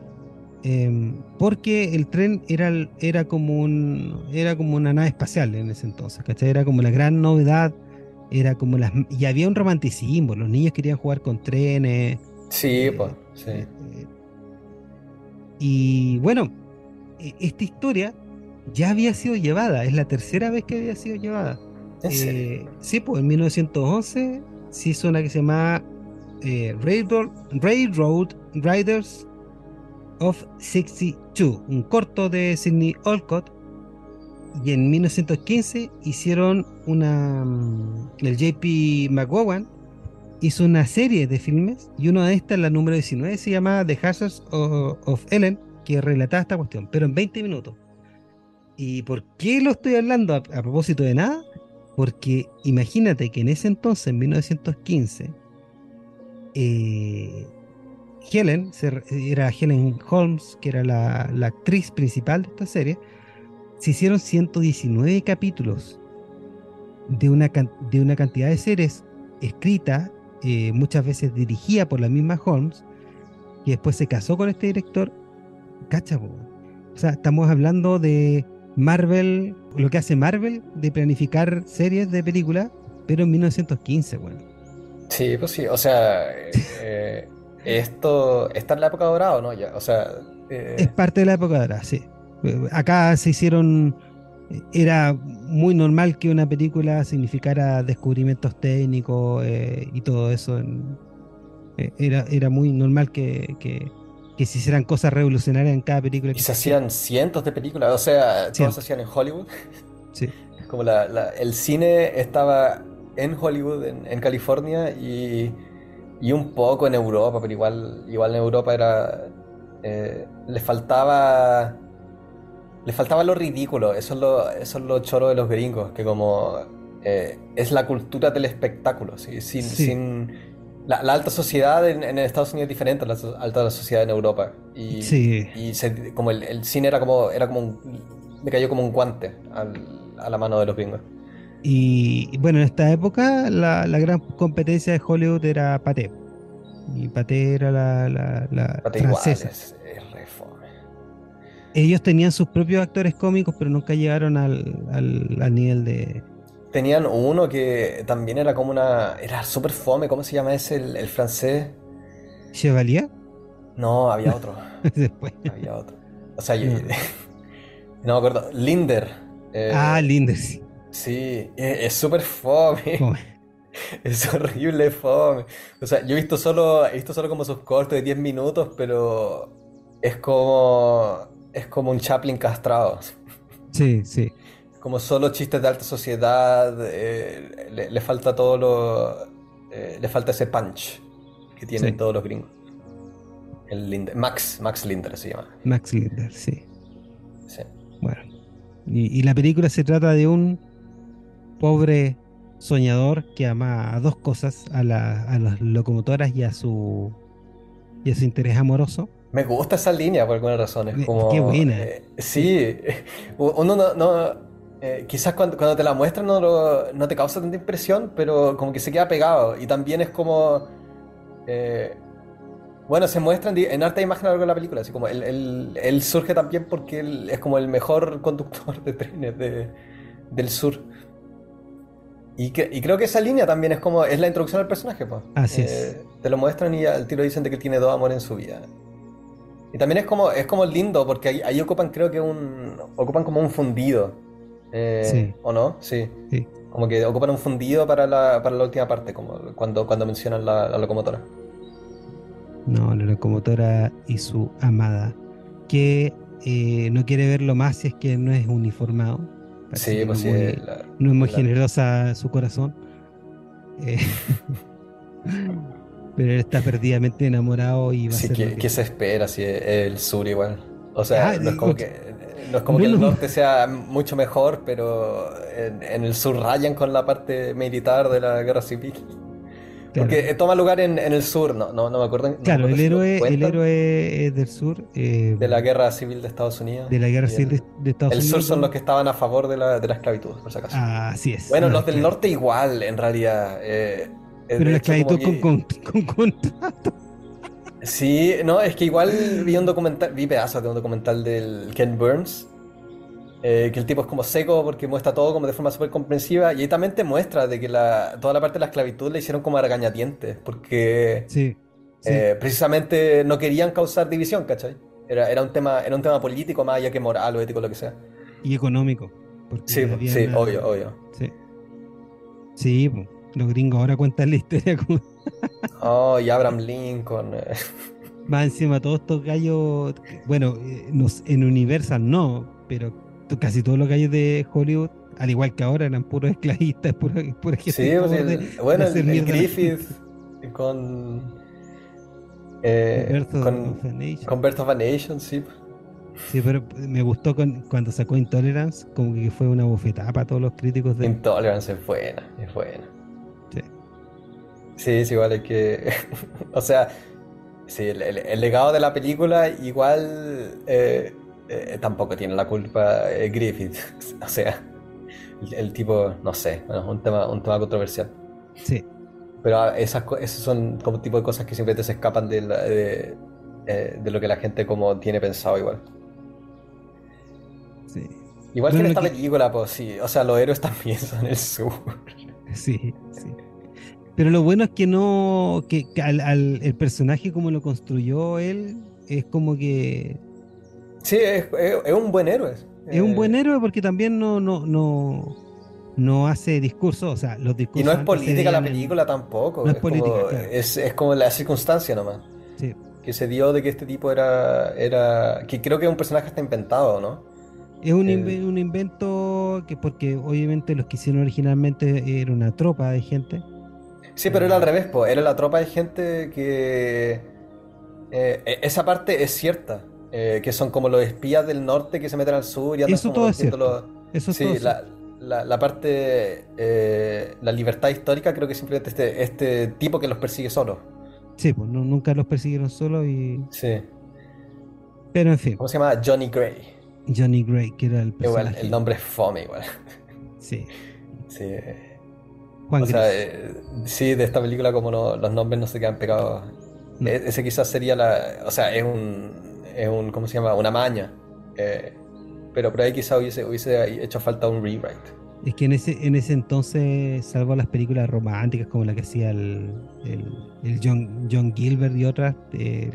Em, porque el tren era, era, como un, era como una nave espacial en ese entonces, ¿cachai? Era como la gran novedad, era como las... Y había un romanticismo, los niños querían jugar con trenes. Sí, eh, pues, sí. y bueno, e, esta historia ya había sido llevada, es la tercera vez que había sido llevada. Eh, sí, pues en 1911 se hizo una que se llama eh, Railroad, Railroad Riders of 62, un corto de Sidney Olcott. Y en 1915 hicieron una. Mm, el JP McGowan hizo una serie de filmes y una de estas, la número 19, se llama The Hazards of, Ellen, que relataba esta cuestión, pero en 20 minutos. ¿Y por qué lo estoy hablando a, propósito de nada? Porque imagínate que en ese entonces, en 1915, eh, Helen, era Helen Holmes, que era la, la, actriz principal de esta serie, se hicieron 119 capítulos de una, de una cantidad de series escritas eh, muchas veces dirigida por la misma Holmes, y después se casó con este director, cacha, o sea, estamos hablando de Marvel, lo que hace Marvel de planificar series de películas, pero en 1915, bueno. Sí, pues sí, o sea, eh, esto está en la época dorada, ¿no? Ya, o sea, eh, es parte de la época dorada, sí. Acá se hicieron era muy normal que una película significara descubrimientos técnicos eh, y todo eso. Eh, era, era muy normal que, se hicieran cosas revolucionarias en cada película. Y se hacían cientos de películas, o sea, todas se hacían en Hollywood. Sí. Como el cine estaba en Hollywood, en, California, y, un poco en Europa, pero igual, igual en Europa era. Eh, le faltaba le faltaba lo ridículo, eso es lo, eso es lo choro de los gringos, que como eh, es la cultura del espectáculo, sin, sin la, alta sociedad en, Estados Unidos es diferente a la alta sociedad en Europa. Y, y como el, cine era como, era como un, me cayó como un guante a la mano de los gringos. Y bueno, en esta época la, gran competencia de Hollywood era Paté. Y Paté era la, la, francesa ellos tenían sus propios actores cómicos, pero nunca llegaron al, nivel de. Tenían uno que también era como una. Era súper fome, ¿cómo se llama ese, el, francés? ¿Chevalier? No, había otro. Después. Había otro. O sea, yo. no me acuerdo. Linder. Eh, ah, Linder, sí. Sí, es súper fome. Es horrible fome. O sea, yo he visto solo, he visto solo como sus cortos de 10 minutos, pero es como es como un Chaplin castrado. Sí, sí. Como solo chistes de alta sociedad, eh, le, falta todo lo. Eh, le falta ese punch que tienen todos los gringos. El Max, Max Linder se llama. Max Linder, sí. Sí. Bueno. Y, la película se trata de un pobre soñador que ama a dos cosas, a, a las locomotoras y a su y a su interés amoroso. Me gusta esa línea por alguna razón. Es como, Qué buena. Eh, sí, uno no. Eh, quizás cuando, te la muestran no, no, te causa tanta impresión, pero como que se queda pegado. Y también es como. Eh, bueno, se muestra en, arte de imagen a lo largo de la película. Así como él, surge también porque él es como el mejor conductor de trenes del sur. Y, creo que esa línea también es como. Es la introducción al personaje, pues. Así es. Te lo muestran y al tiro dicen de que tiene dos amores en su vida. Y también es como, es como lindo, porque ahí, ocupan, creo que un. ocupan como un fundido. Eh, ¿O no? Sí. Como que ocupan un fundido para la, para la última parte, como cuando, cuando mencionan la, locomotora. No, la locomotora y su amada. Que eh, no quiere verlo más si es que no es uniformado. Sí, pues sí. no es muy generosa su corazón. Eh, Pero él está perdidamente enamorado y va a ser ¿qué, ¿qué se espera si es el sur igual? O sea, ah, no es como que, no es como que el norte sea mucho mejor, pero en, el sur rayan con la parte militar de la guerra civil. Porque toma lugar en, el sur, no, no, me acuerdo. claro, el, héroe, el héroe del sur. Eh, de la guerra civil de Estados Unidos. De la guerra civil de, Estados Unidos. El sur son los que estaban a favor de la, de la esclavitud, por si acaso. Ah, así es. Bueno, los del norte igual, en realidad. Eh, pero la esclavitud con, con, contrato. Sí, no, es que igual vi un documental, vi pedazos de un documental del Ken Burns, eh, que el tipo es como seco porque muestra todo como de forma súper comprensiva y ahí también te muestra de que la, toda la parte de la esclavitud le hicieron como a regañadientes, porque sí, eh, precisamente no querían causar división, ¿cachai? Era, era, un tema, era un tema político más allá que moral o ético, lo que sea. Y económico. Sí, sí, obvio, obvio. Sí. Sí, los gringos ahora cuentan la historia como... oh, y Abraham Lincoln. Eh. Más encima, todos estos gallos, bueno, eh, en Universal no, pero casi todos los gallos de Hollywood, al igual que ahora, eran puros esclavistas, pura, pura gente. Sí, pues bueno, el, Griffith con, eh, con, con Birth of a Nation, sí. Sí, pero me gustó cuando sacó Intolerance, como que fue una bofetada para todos los críticos de. Intolerance es buena, es buena. Sí. Sí, es igual, es que. o sea, sí, el, legado de la película, igual. Eh, eh, tampoco tiene la culpa eh, Griffith. o sea, el, tipo, no sé, un tema, un tema controversial. Sí. Pero esas, esas son como tipo de cosas que siempre te se escapan de, de, de lo que la gente como tiene pensado igual. Igual que en esta película, pues sí. O sea, los héroes también son el sur. Sí, sí. Pero lo bueno es que no. que, al, el personaje como lo construyó él, es como que. Sí, es, un buen héroe. Es un buen eh, héroe porque también no, no, no, no hace discurso, o sea, los discursos. Y no es política la película tampoco. No es, política. Como, es, es, como la circunstancia nomás. Sí. Que se dio de que este tipo era. era que creo que es un personaje está inventado, ¿no? Es un, un, invento que porque obviamente los que hicieron originalmente era una tropa de gente. Sí, pero era al revés, pues. era la tropa de gente que... Eh, e, esa parte es cierta, eh, que son como los espías del norte que se meten al sur y andan Eso todo es cierto. Eso sí, la, la, la, parte, eh, la libertad histórica creo que simplemente este, este tipo que los persigue solo. Sí, pues nunca los persiguieron solo y... Sí. Pero en fin. ¿Cómo se llama? Johnny Gray. Johnny Gray, que era el personaje. Igual, el nombre es fome igual. Sí. Sí. Juan o sea, eh, sí, de esta película como no, los nombres no se quedan pegados. E, ese quizás sería la... O sea, es un... Es un ¿Cómo se llama? Una maña. Eh, pero por ahí quizás hubiese, hubiese hecho falta un rewrite. Es que en ese, en ese entonces, salvo las películas románticas como la que hacía el, el, John, John Gilbert y otras, eh,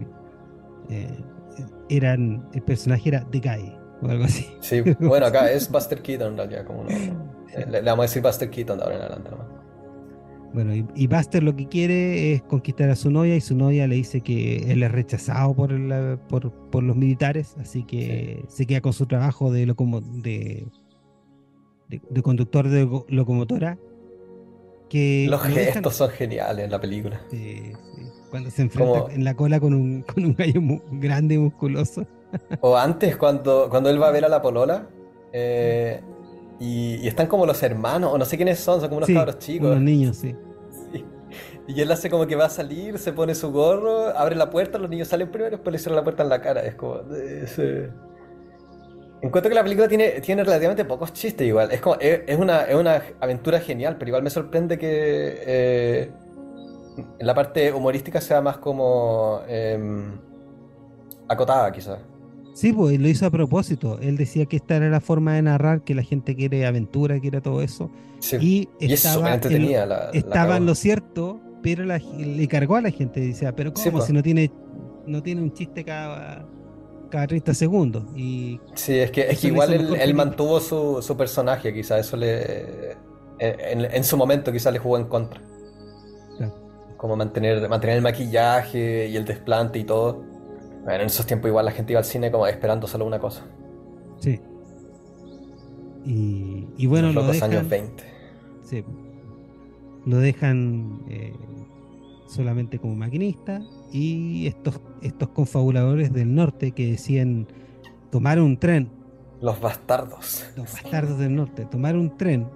eran el personaje era The Guy o algo así. Sí, bueno, acá es Buster Keaton en realidad, como no, eh, le, vamos a decir Buster Keaton de ahora en adelante Bueno, y, Buster lo que quiere es conquistar a su novia y su novia le dice que él es rechazado por, por, por, los militares, así que se queda con su trabajo de, de, de, conductor de locomotora. Que los gestos son geniales en la película. Sí, sí. Cuando se enfrenta en la cola con un, con un gallo grande y musculoso. O antes, cuando, cuando él va a ver a la polola, eh, y, están como los hermanos, o no sé quiénes son, son como unos cabros chicos. Unos niños, sí. Y él hace como que va a salir, se pone su gorro, abre la puerta, los niños salen primero y después le cierra la puerta en la cara. Es como. Encuentro que la película tiene, tiene relativamente pocos chistes igual. Es como. Es, una, es una aventura genial, pero igual me sorprende que. Eh, en la parte humorística sea más como. Em, acotada, quizás. Sí, pues lo hizo a propósito. Él decía que esta era la forma de narrar, que la gente quiere aventura, quiere todo eso. y, estaba, estaba en lo cierto, pero le cargó a la gente. Dice, ah, pero ¿cómo? Pues. si no tiene, no tiene un chiste cada, cada 30 segundos. Y sí, es que, es igual él, mantuvo su, su, personaje, quizás eso le. En, en, su momento quizás le jugó en contra. Como mantener, mantener el maquillaje y el desplante y todo. Bueno, en esos tiempos igual la gente iba al cine como esperando solo una cosa. Sí. Y, y bueno, los lo dejan, años 20. Sí. Lo dejan eh, solamente como maquinista y estos, estos confabuladores del norte que decían tomar un tren. Los bastardos. Los bastardos del norte, tomar un tren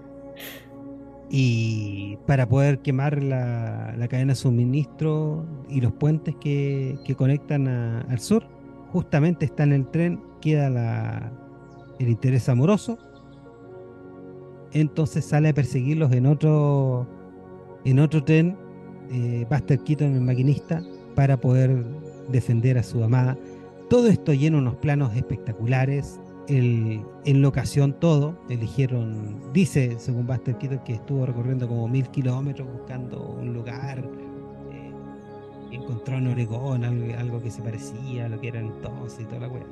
y para poder quemar la, cadena de suministro y los puentes que, conectan al sur, justamente está en el tren, queda la, el interés amoroso, entonces sale a perseguirlos en otro, en otro tren, eh, Buster Keaton, el maquinista, para poder defender a su amada. Todo esto llena unos planos espectaculares, el, en locación todo. Eligieron, dice según Buster Keaton, que estuvo recorriendo como mil kilómetros buscando un lugar. Eh, encontró en Oregón algo, que se parecía a lo que era entonces y toda la wea.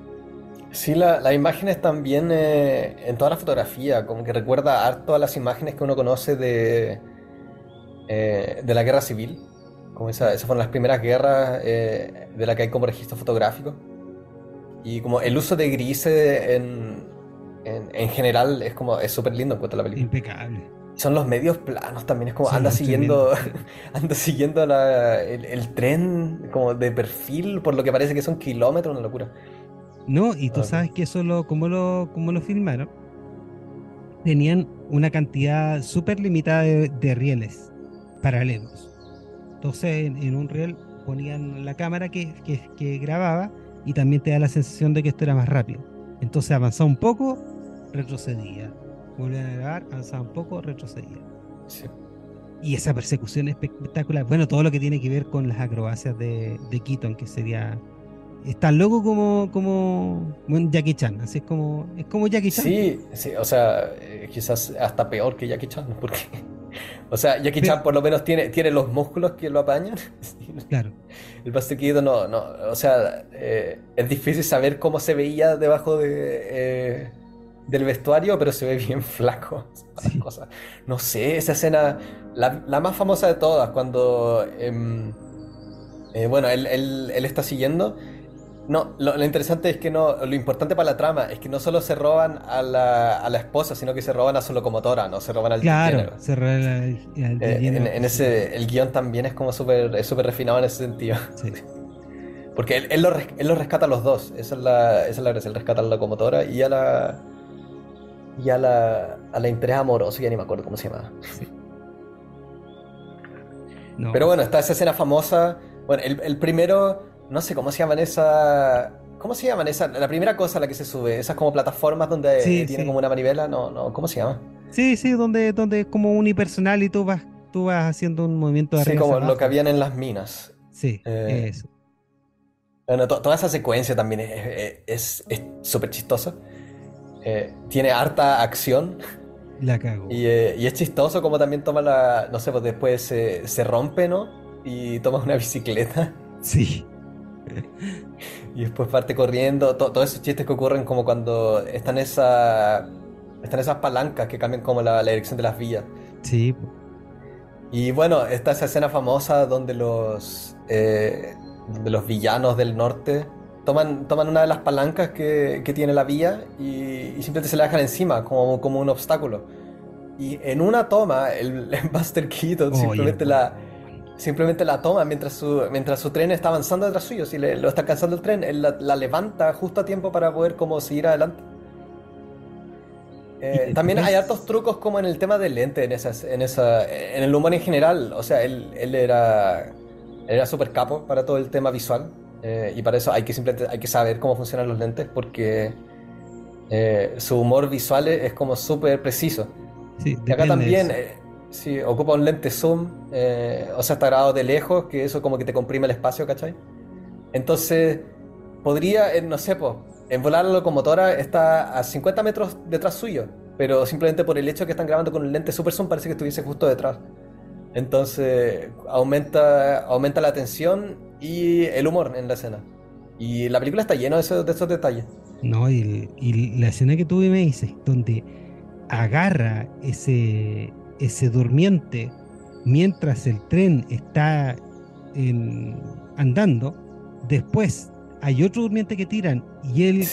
Sí, las imágenes también eh, en toda la fotografía, como que recuerda harto a las imágenes que uno conoce de, eh, de la guerra civil. Como esa, esas fueron las primeras guerras eh, de las que hay como registro fotográfico. Y como el uso de grises en, en, general es como es súper lindo en cuanto a la película. Impecable. Son los medios planos también, es como anda siguiendo, anda siguiendo el, tren como de perfil, por lo que parece que son kilómetros, una locura. No, y tú ah, sabes que eso lo, como lo, como lo filmaron, tenían una cantidad súper limitada de, rieles paralelos. Entonces en, un riel ponían la cámara que, que grababa y también te da la sensación de que esto era más rápido. Entonces avanzaba un poco, retrocedía. Volvían a grabar, avanzaba un poco, retrocedía. Y esa persecución espectacular. Bueno, todo lo que tiene que ver con las acrobacias de, de Keaton, que sería. Es tan loco como, como Jackie Chan, así es como, es como Jackie Chan. Sí, sí, o sea, eh, quizás hasta peor que Jackie Chan, porque, o sea, Jackie Chan por lo menos tiene, tiene los músculos que lo apañan. Claro. El Buster no, no, o sea, eh, es difícil saber cómo se veía debajo de, eh, del vestuario, pero se ve bien flaco. No sé, esa escena, la, más famosa de todas, cuando, em, eh, bueno, él, él, está siguiendo. No, lo, interesante es que no, lo importante para la trama es que no solo se roban a la, a la esposa, sino que se roban a su locomotora, no se roban al Claro, se roban al, eh, en, ese, el guion también es como súper es súper refinado en ese sentido. Sí. Porque él, él, lo, él, lo, rescata a los dos, esa es la, esa es la gracia, él rescata a la locomotora y a la, y a la, a la interés amoroso, ya ni me acuerdo cómo se llama. Pero bueno, está esa escena famosa. Bueno, el, primero, no sé cómo se llaman esa. ¿Cómo se llaman esa? La primera cosa a la que se sube, esas como plataformas donde tiene como una manivela, no, no, ¿cómo se llama? Sí, sí, donde, donde es como unipersonal y tú vas, tú vas haciendo un movimiento de Sí, como lo que habían en las minas. Sí, eh, eso. Bueno, toda esa secuencia también es súper chistosa. Eh, tiene harta acción. La cago. Eh, y, es chistoso como también toma la. No sé, pues después se, rompe, ¿no? Y toma una bicicleta. Sí. y después parte corriendo. todos esos chistes que ocurren como cuando están esa. Están esas palancas que cambian como la, dirección de las vías. Sí. Y bueno, está esa escena famosa donde los. Eh, donde los villanos del norte toman, toman una de las palancas que, que tiene la vía y, simplemente se la dejan encima como, como un obstáculo. Y en una toma, el, Buster Keaton simplemente, la, simplemente la toma mientras su, mientras su tren está avanzando detrás suyo. Si le, lo está alcanzando el tren, él la, levanta justo a tiempo para poder como seguir adelante. Eh, también hay hartos trucos como en el tema del lente, en, esas, en, esa, en el humor en general. O sea, él, él era, era súper capo para todo el tema visual. Eh, y para eso hay que simplemente hay que saber cómo funcionan los lentes porque eh, su humor visual es como súper preciso. Sí, y acá también, eh, si ocupa un lente zoom, o sea, está grabado de lejos, que eso como que te comprime el espacio, ¿cachai? Entonces, podría, no sé, pues, en volar la locomotora está a 50 metros detrás suyo, pero simplemente por el hecho de que están grabando con un lente super zoom parece que estuviese justo detrás. Entonces aumenta, aumenta la tensión y el humor en la escena. Y la película está llena de esos, detalles. No, y, la escena que tú me dices, donde agarra ese, ese durmiente mientras el tren está andando, después hay otro durmiente que tiran y él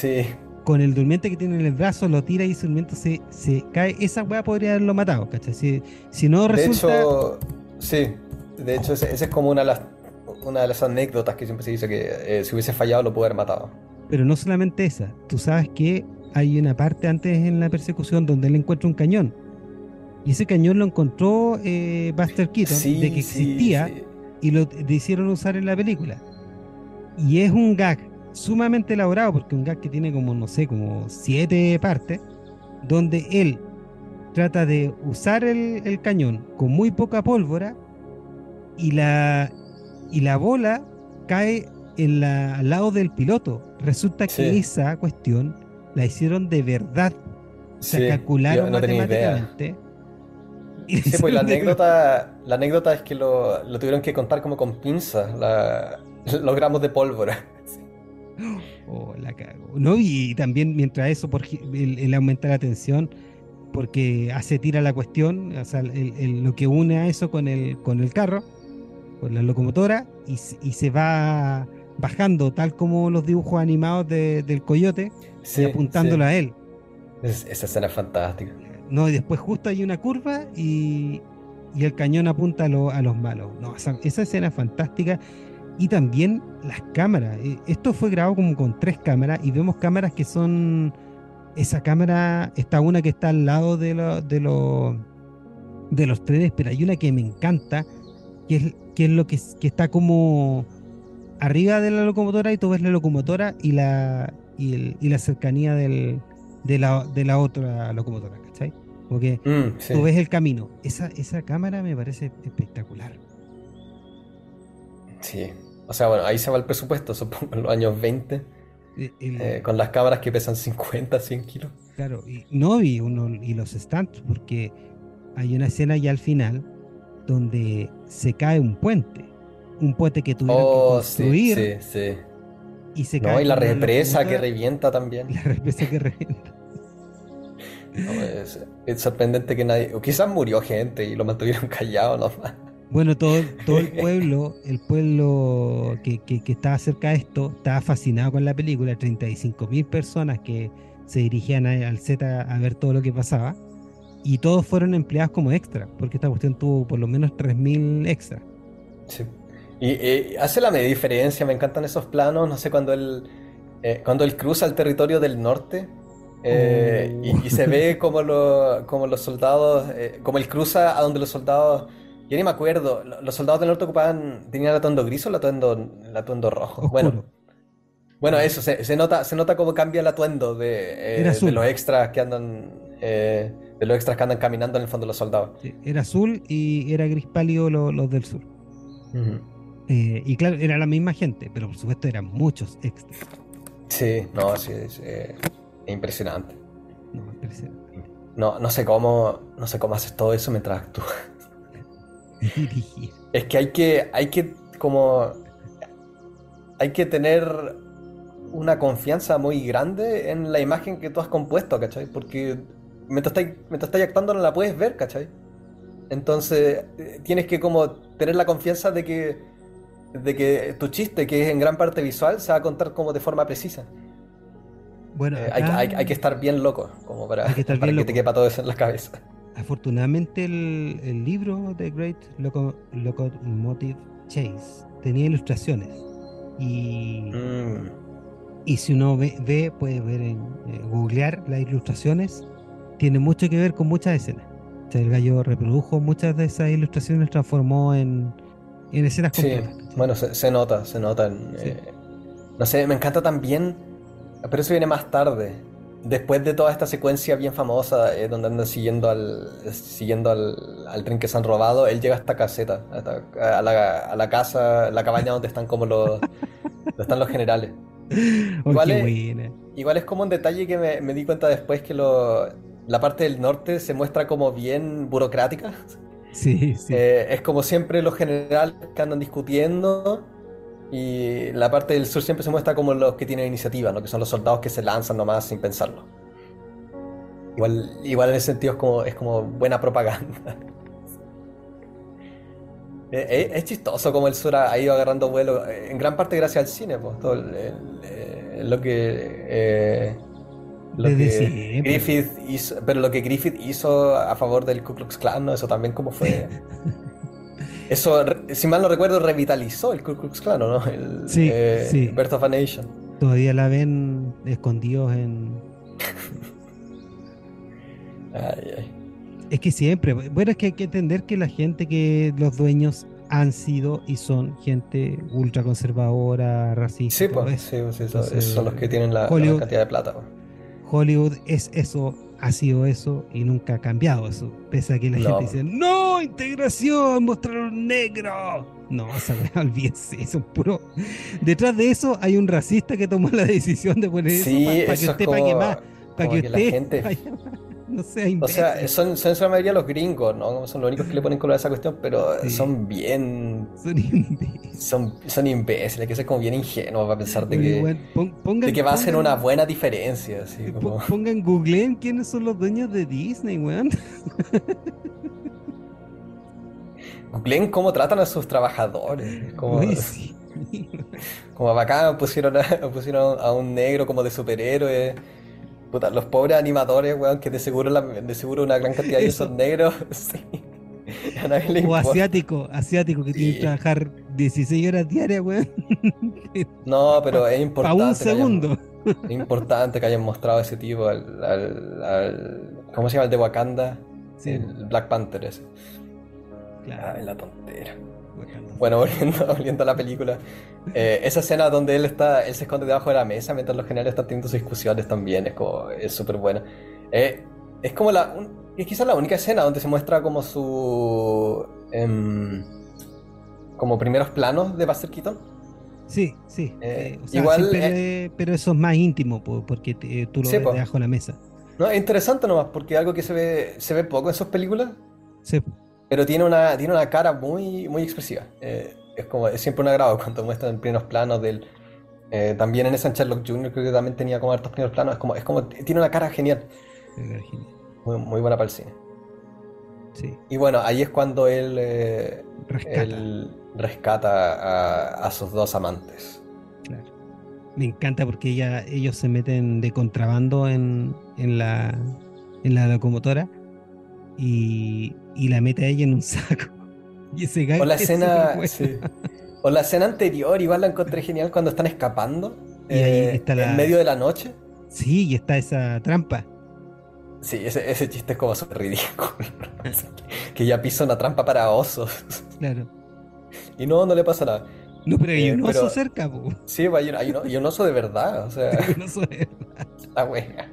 con el durmiente que tiene en el brazo lo tira y ese durmiente se, se cae. Esa weá podría haberlo matado, ¿cachai? Si, si no resulta... De hecho, sí, de hecho esa es como una de las una de las anécdotas que siempre se dice que eh, si hubiese fallado lo pudo haber matado. Pero no solamente esa, tú sabes que hay una parte antes en la persecución donde él encuentra un cañón. Y ese cañón lo encontró eh, Buster Keaton, de que existía y lo hicieron usar en la película. Y es un gag sumamente elaborado, porque un gag que tiene como, no sé, como siete partes, donde él trata de usar el, el cañón con muy poca pólvora y la, y la bola cae en la, al lado del piloto. Resulta que esa cuestión la hicieron de verdad. Se calcularon matemáticamente. Sí, pues la anécdota, la anécdota es que lo, lo tuvieron que contar como con pinzas, los gramos de pólvora. Oh, la cago. No, y también mientras eso, por, el, aumenta la tensión, porque hace tira la cuestión, o sea, lo que une a eso con el, con el carro, con la locomotora, y, se va bajando, tal como los dibujos animados del coyote, y apuntándolo a él. esa escena es fantástica. No, y después justo hay una curva y, y el cañón apunta a, a los malos. No, esa, esa, escena es fantástica. Y también las cámaras. Eh, esto fue grabado como con tres cámaras y vemos cámaras que son... Esa cámara, está una que está al lado de, lo, de, lo, de los trenes, pero hay una que me encanta, que es, que es lo que, que está como arriba de la locomotora y tú ves la locomotora y la, y, y la cercanía del, de, la, de la otra locomotora, Porque mm, tú ves el camino. Esa, esa cámara me parece espectacular. Sí. O sea, bueno, ahí se va el presupuesto, supongo, en los años 20. Eh, con las cámaras que pesan 50, 100 kilos. Claro, y no, y, uno, y los stands, porque hay una escena ya al final donde se cae un puente. Un puente que tuvieron que oh, construir. Sí, sí, Y se cae. No, y la represa que revienta también. La represa que revienta. Es, sorprendente que nadie. O quizás murió gente y lo mantuvieron callado nomás. Bueno, todo, todo el pueblo, el pueblo que, que, estaba cerca de esto, estaba fascinado con la película. 35 mil personas que se dirigían al Z a ver todo lo que pasaba. Y todos fueron empleados como extra, porque esta cuestión tuvo por lo menos 3.000 extras. Sí. Y hace la media diferencia, me encantan esos planos, no sé, cuando él, eh, cuando él cruza el territorio del norte, eh, y, se ve como, lo, como los soldados, eh, como él cruza a donde los soldados, yo ni me acuerdo, los soldados del norte ocupaban, tenían el atuendo gris o el atuendo, el atuendo rojo. Bueno, bueno, eso, se, nota, se nota cómo cambia el atuendo de, eh, de los extras que andan, de los extras que andan caminando en el fondo de los soldados. era azul y era gris pálido los, del sur. y claro, era la misma gente, pero por supuesto eran muchos extras. Sí, no, sí, sí impresionante. No, no sé cómo, no sé cómo haces todo eso mientras actúas. es que hay que, hay que como, hay que tener una confianza muy grande en la imagen que tú has compuesto, ¿cachai? Porque mientras estás, mientras actuando no la puedes ver, ¿cachai? Entonces eh, tienes que como tener la confianza de que, de que tu chiste, que es en gran parte visual, se va a contar como de forma precisa. Bueno, eh, hay, que estar bien loco como para, que, te quepa todo eso en la cabeza. Afortunadamente el, libro de Great Locomotive Chase tenía ilustraciones y, mm. y si uno ve, puede ver en eh, googlear las ilustraciones, tiene mucho que ver con muchas escenas. O sea, el gallo reprodujo muchas de esas ilustraciones, las transformó en, en escenas sí, Bueno, se, nota, se nota. Eh, no sé, me encanta también pero eso viene más tarde. Después de toda esta secuencia bien famosa, eh, donde andan siguiendo al siguiendo al, tren que se han robado, él llega a esta caseta, a, la, casa, la cabaña donde están como los, están los generales. igual, es, igual, es, como un detalle que me, di cuenta después que lo, la parte del norte se muestra como bien burocrática. Sí, sí. Eh, es como siempre los generales que andan discutiendo y la parte del sur siempre se muestra como los que tienen iniciativa, ¿no? que son los soldados que se lanzan nomás sin pensarlo. Igual, igual en ese sentido es como, es como buena propaganda. Eh, eh, es, chistoso como el sur ha, ido agarrando vuelo, en gran parte gracias al cine, pues, todo lo que... lo que Griffith hizo, pero lo que Griffith hizo a favor del Ku Klux Klan, ¿no? Eso también como fue... Eso, si mal no recuerdo, revitalizó el Ku Klux Klan, ¿no? El, sí, eh, sí. Birth of a Nation. Todavía la ven escondidos en... ay, ay. Es que siempre, bueno, es que hay que entender que la gente que los dueños han sido y son gente ultra conservadora, racista. Sí, pues, sí, sí esos son los que tienen la, la cantidad de plata. Pues. Hollywood es eso ha sido eso y nunca ha cambiado eso. Pese a que la gente dice, no, integración, mostraron negro. No, o sea, olvídense, eso es puro. Detrás de eso hay un racista que tomó la decisión de poner eso para, que usted pague más. Para que, usted. no sea O sea, son, son en la mayoría los gringos, ¿no? Son los únicos que le ponen color a esa cuestión, pero son bien. Son imbéciles. Son, son imbéciles, hay que ser como bien ingenuos para pensar de que, weón, pon- pongan- de que va a ser pongan- una buena diferencia. Así po- como... Pongan, googleen quiénes son los dueños de Disney, weón. Googleen cómo tratan a sus trabajadores. Como, Uy, sí. como bacán pusieron a, pusieron a un negro como de superhéroe. Puta, los pobres animadores, weón, que de seguro, la- de seguro una gran cantidad de ellos son negros. Sí. A nadie le O asiático, asiático que tiene que trabajar 16 horas diarias, weón. No, pero es importante. un que hayan- segundo. Es importante que hayan mostrado a ese tipo al, al- al- ¿cómo se llama el de Wakanda? Sí, El Black Panther ese. claro. La tontera. Bueno, volviendo, volviendo a la película. eh, esa escena donde él está, él se esconde debajo de la mesa mientras los generales están teniendo sus discusiones también, es como, es súper buena. Eh, es como la, un- es quizás la única escena donde se muestra como su, em, como primeros planos de Buster Keaton. Sí, sí. Eh, sí. O sea, igual, pero eso es más íntimo, po, porque te- tú lo Sí, ves po. debajo de la mesa. No, es interesante nomás, porque algo que se ve, se ve poco en sus películas, Sí, Pero tiene una, tiene una cara muy, muy expresiva. Eh, es como es siempre un agrado cuando muestran primeros planos del. eh, también en esa en Sherlock Jr. creo que también tenía como hartos primeros planos. Es como, es como tiene una cara genial. Muy, muy buena para el cine. Sí, Y bueno, ahí es cuando él, eh, rescata. él rescata a, a sus dos amantes. Claro. Me encanta porque ella, ellos se meten de contrabando en, en, la, en la locomotora y, y la mete a ella en un saco. Y ese gag O la es escena. sí. O la escena anterior, igual la encontré genial cuando están escapando. Y ahí eh, está la- En medio de la noche. Sí, y está esa trampa. Sí, ese, ese chiste es como súper ridículo. que ya pisa una trampa para osos. Claro. Y no, no le pasa nada. No, pero hay Eh, un oso pero- cerca, po. Sí, hay un, hay un- hay un oso de verdad. O sea, Hay un oso de- la wea.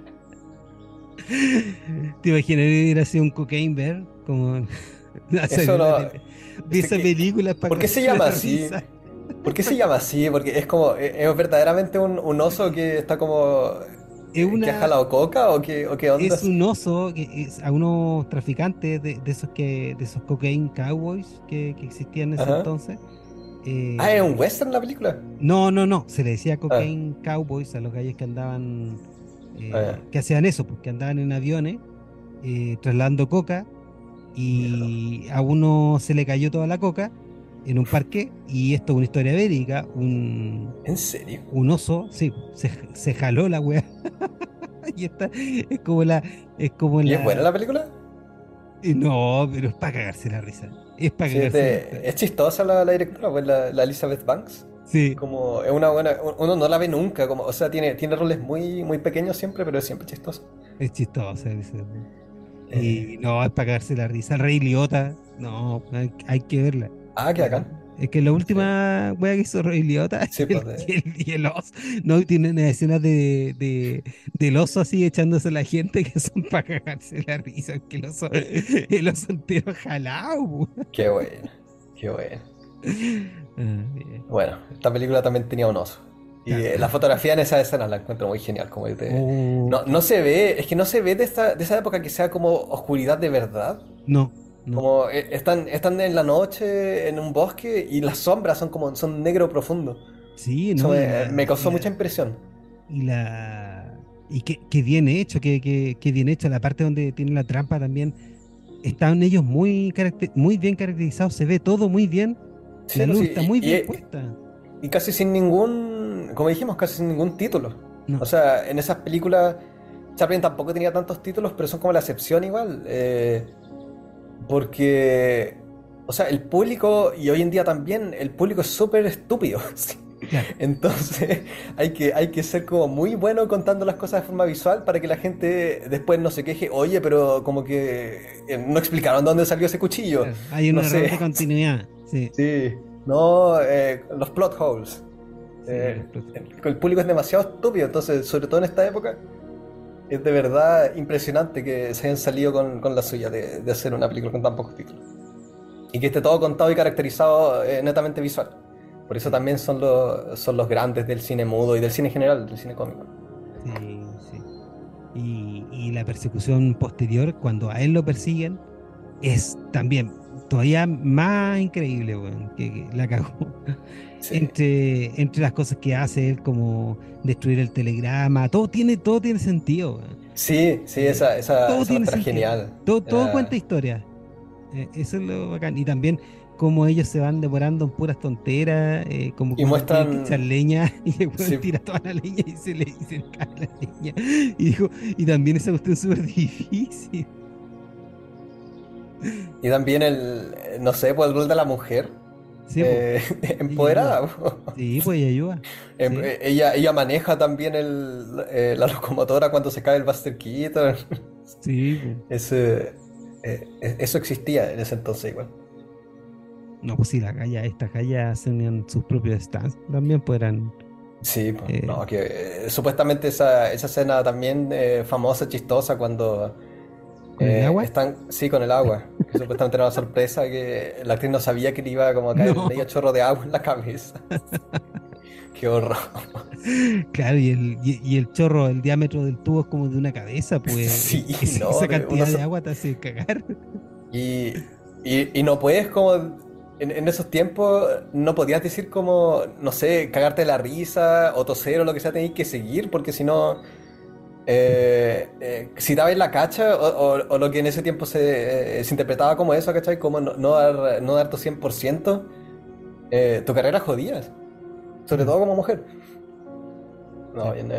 ¿Te imaginas hubiera sido un cocaine bear? Como... Eso no- Vi esa que- para ¿Por qué se llama así? ¿Por qué se llama así? Porque es como, es, es verdaderamente un, un oso que está como. Es una- ¿Que ha jalado coca o qué, o qué onda? Es un oso que es a unos traficantes de, de esos que de esos cocaine cowboys que, que existían en ese Ajá. entonces. Eh, Ah, es un western la película. No, no, no. Se le decía cocaine cowboys a los gallos que andaban, eh, Ah, ya. que hacían eso, porque andaban en aviones eh, trasladando coca y a uno se le cayó toda la coca en un parque y esto es una historia verídica. Un, ¿En serio? un oso, sí, se, se jaló la wea. y esta es como la. Es como ¿Y la. es buena la película? Eh, No, pero es para cagarse la risa. Es para Sí, cagarse la de- risa. es chistosa la, la directora, pues la, la Elizabeth Banks. Sí, Como es una buena. Uno no la ve nunca, como, o sea, tiene, tiene roles muy, muy pequeños siempre, pero es siempre chistosa. es chistosa. Eh. Y no, es para cagarse la risa. El Rey Liotta, no, hay, hay que verla. Ah, qué bacán. Es que la última wea que hizo Rey Liotta Sí, el, pues, y el- y el oso, no, tiene unas escenas de, de, del oso así echándose a la gente que son para cagarse la risa, que el oso, el oso entero jalado. Qué bueno. Qué bueno. Ah. Bueno, esta película también tenía un oso. Y eh, la fotografía en esa escena la encuentro muy genial. Como de- Oh, no, no se ve, es que no se ve de, esta, de esa época que sea como oscuridad de verdad. no, no. Como eh, están, están en la noche en un bosque y las sombras son como son negro profundo. Sí, no. y me, la- me causó y la- mucha impresión. Y la. Y qué, qué bien hecho, qué, qué- qué bien hecho. La parte donde tiene la trampa también. Están ellos muy, caracter- muy bien caracterizados, se ve todo muy bien. Sí, la luz sí, está y- muy y- bien puesta. Y casi sin ningún, como dijimos, casi sin ningún título. No. O sea, en esas películas, Chaplin tampoco tenía tantos títulos, pero son como la excepción igual. eh, porque, o sea, el público, y hoy en día también, el público es súper estúpido. ¿sí? Claro. Entonces, hay que, hay que ser como muy bueno contando las cosas de forma visual para que la gente después no se queje, oye, pero como que eh, no explicaron dónde salió ese cuchillo. Claro, Hay un no sé. de continuidad. Sí. Sí, no, eh, los plot holes. Eh, el, público es demasiado estúpido, entonces, sobre todo en esta época, es de verdad impresionante que se hayan salido con, con la suya de, de hacer una película con tan pocos títulos. Y que esté todo contado y caracterizado eh, netamente visual. Por eso también son los, son los grandes del cine mudo y del cine en general, del cine cómico. Sí, sí. Y, la persecución posterior, cuando a él lo persiguen, es también todavía más increíble, que, la cagó. Entre, entre las cosas que hace él, como destruir el telegrama, todo tiene, todo tiene sentido. Sí, sí, esa, esa, todo tiene genial. Todo, todo cuenta historia. Eh, eso es lo bacán. Y también como ellos se van demorando en puras tonteras, eh, como y muestran echar leña y el tira toda la leña y se le, cae la leña. Y dijo, y también esa cuestión es súper difícil. Y también el, no sé, pues el rol de la mujer. Sí, eh, empoderada. Sí, pues ella ayuda. Em, eh, ella, ella maneja también el, la locomotora cuando se cae el Buster Keaton. Sí. Pues. eso existía en ese entonces igual. No, pues sí, la calle, estas calles hacen sus propios stands, también podrán. Sí, pues, eh, no, que eh, supuestamente esa, esa escena también eh, famosa, chistosa, cuando. ¿Con el agua? Están, sí, con el agua. que supuestamente era una sorpresa que la actriz no sabía que le iba como a caer medio chorro de agua en la cabeza. Qué horror. Claro, y el, y, el chorro, el diámetro del tubo es como de una cabeza, pues. Sí, esa cantidad de agua te hace cagar. Y, y, y no puedes como en, esos tiempos no podías decir como, no sé, cagarte la risa o toser o lo que sea, tenías que seguir, porque si no, eh, eh, si dabas la cacha o, lo que en ese tiempo se, eh, se interpretaba como eso, ¿cachai? Como no, no, dar, no dar tu 100%, tu carrera jodías, sobre todo como mujer. No, bien,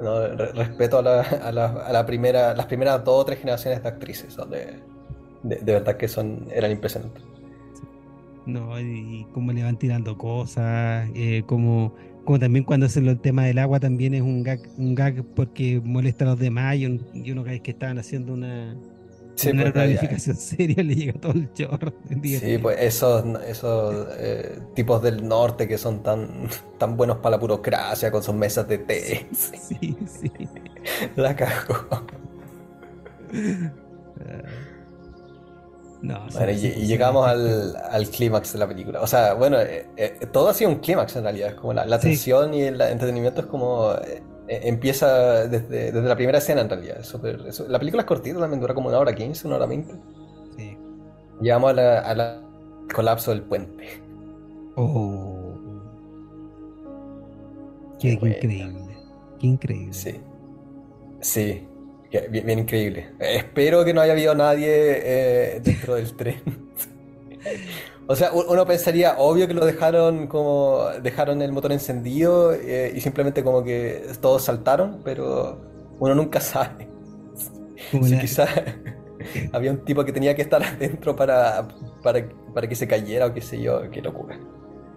no, respeto a, la, a, la, a la primera, las primeras dos o tres generaciones de actrices, donde de, de verdad que son, eran impresionantes. No, y, cómo le van tirando cosas, eh, como, como también cuando hacen el tema del agua también es un gag, un gag porque molesta a los demás y, uno cada vez que estaban haciendo una, una planificación pues, seria le llega todo el chorro. Sí, pues esos, esos eh, tipos del norte que son tan, tan buenos para la burocracia con sus mesas de té. Sí, sí. la Ah y, llegamos al, clímax de la película. O sea, bueno, eh, eh, todo ha sido un clímax en realidad. Como la, tensión y el entretenimiento es como. Eh, empieza desde, la primera escena en realidad. la película es cortita, también dura como una hora quince, una hora veinte. Sí. Llegamos al colapso del puente. Oh. Qué, increíble. Qué increíble. Sí. Sí. Bien, increíble. Espero que no haya habido nadie eh, dentro del tren. o sea, uno pensaría, obvio que lo dejaron como dejaron el motor encendido eh, y simplemente como que todos saltaron, pero uno nunca sabe. Si quizás había un tipo que tenía que estar adentro para, para, para que se cayera o qué sé yo, qué locura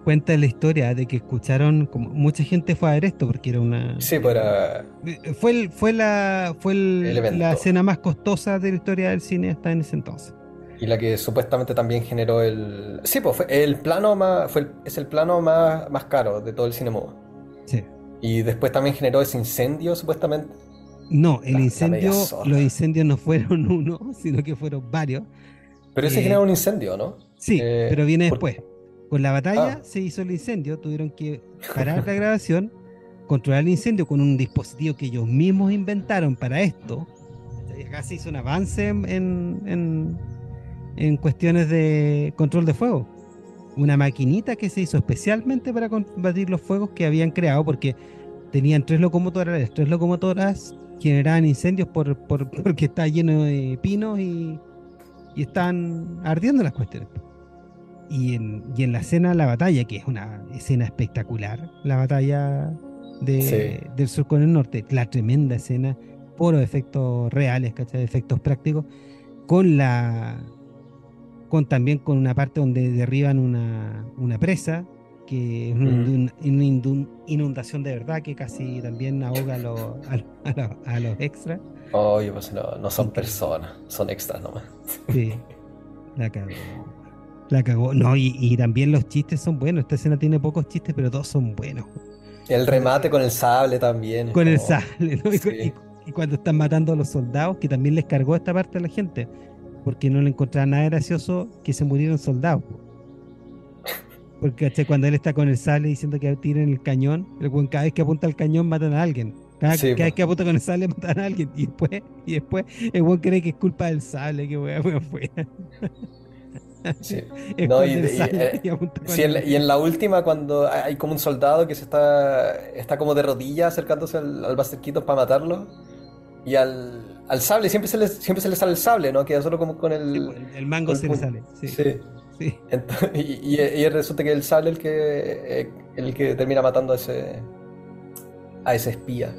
cuenta la historia de que escucharon, como mucha gente fue a ver esto porque era una. Sí, para. Pues fue, el, fue la, fue la escena más costosa de la historia del cine hasta en ese entonces. Y la que supuestamente también generó el. Sí, pues fue el plano más. Fue es el plano más, más caro de todo el cine mudo. Sí. Y después también generó ese incendio, supuestamente. No, el incendio, los incendios no fueron uno, sino que fueron varios. Pero ese eh, generó un incendio, ¿no? Sí, eh, pero viene después. Con la batalla ah. se hizo el incendio, tuvieron que parar la grabación, controlar el incendio con un dispositivo que ellos mismos inventaron para esto. Acá se hizo un avance en, en, cuestiones de control de fuego. Una maquinita que se hizo especialmente para combatir los fuegos que habían creado, porque tenían tres locomotoras, las tres locomotoras generaban incendios por, porque está lleno de pinos y, y están ardiendo las cuestiones y en, la escena la batalla, que es una escena espectacular, la batalla de, del sur con el norte, la tremenda escena, por efectos reales, ¿cachai? Efectos prácticos, con la con también con una parte donde derriban una, una presa, que es una, inundación de verdad que casi también ahoga a, los, a, los extras. Oye, pues no, no son personas, son extras nomás. Sí, la cagó. La cagó. No, y, también los chistes son buenos. Esta escena tiene pocos chistes, pero todos son buenos. El remate con el sable también. Con el sable, ¿no? Y, cuando están matando a los soldados, que también les cargó esta parte a la gente. Porque no le encontraban nada gracioso que se murieron soldados. Porque cuando él está con el sable diciendo que tiren el cañón, el buen cada vez que apunta el cañón matan a alguien. Cada, vez que apunta con el sable matan a alguien y después, y después el weón cree que es culpa del sable, que weón fue Sí. No, y, eh, y, en, la última, cuando hay como un soldado que se está, está como de rodillas acercándose al, al para matarlo, y al, al, sable siempre se, le, siempre se le sale el sable, ¿no? Queda solo como con el. Pues, el mango se le sale. Sí. sí. y, y, resulta que el sable el que, eh, el que termina matando a ese, a ese espía.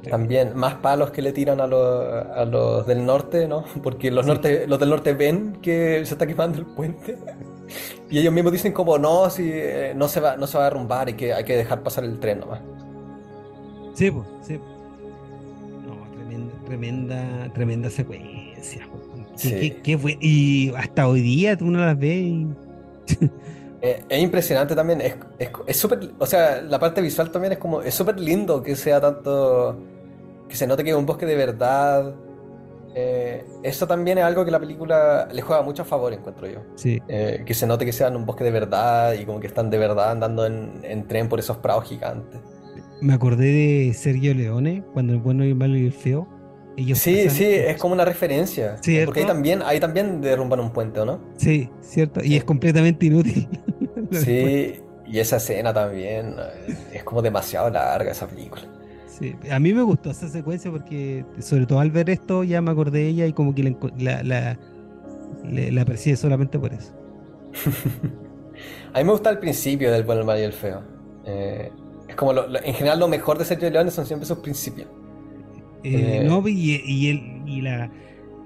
También, más palos que le tiran a los, a los del norte, ¿no? Porque los, norte, los del norte ven que se está quemando el puente. Y ellos mismos dicen como no, si eh, no se va, no se va a derrumbar y que hay que dejar pasar el tren nomás. Sí, pues, sí. No, tremenda, tremenda, tremenda secuencia. Sí. y hasta hoy día tú no las ves. es impresionante también, es súper, o sea, la parte visual también es como, es súper lindo que sea tanto, que se note que es un bosque de verdad. Eh, eso también es algo que la película le juega mucho a favor, encuentro yo. Sí. Eh, que se note que sean un bosque de verdad y como que están de verdad andando en, tren por esos prados gigantes. Me acordé de Sergio Leone, cuando el bueno y el malo y el feo sí, sí, es como una referencia. Porque ahí también, ahí también derrumban un puente, ¿o no? Sí, cierto. Y es completamente inútil. sí, y esa escena también. Es como demasiado larga esa película. Sí, a mí me gustó esa secuencia porque, sobre todo al ver esto, ya me acordé de ella y como que la, la, la, aprecié solamente por eso. a mí me gusta el principio del bueno, el mal y el feo. Eh, es como, en general, lo mejor de Sergio Leone son siempre sus principios. Eh, eh, no, y, y, el, y la,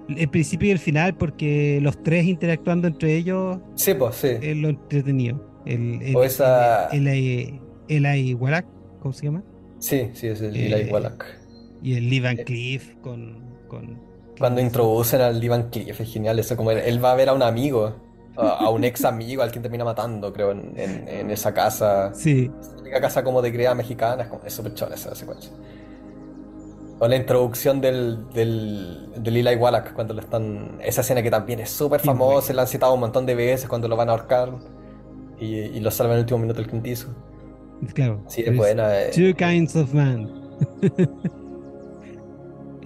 el principio y el final, porque los tres interactuando entre ellos sí, pues, sí. es lo entretenido. El, el, o esa... el, el, Wallach, ¿cómo se llama? Sí, sí, es el Eli Wallach. Y el Lee Van Cleef con, con Cuando introducen al Lee Van Cleef es genial eso, como él, va a ver a un amigo, a, un ex amigo al quien termina matando, creo, en, en, esa casa. Sí. Esa casa como de crea mexicana, es súper chula esa secuencia. O la introducción del, del, del Eli Wallach cuando lo están. Esa escena que también es súper famosa, la han citado un montón de veces cuando lo van a ahorcar y, y lo salva en el último minuto el quintizo. Claro. Sí, es buena. Eh. Two kinds of man.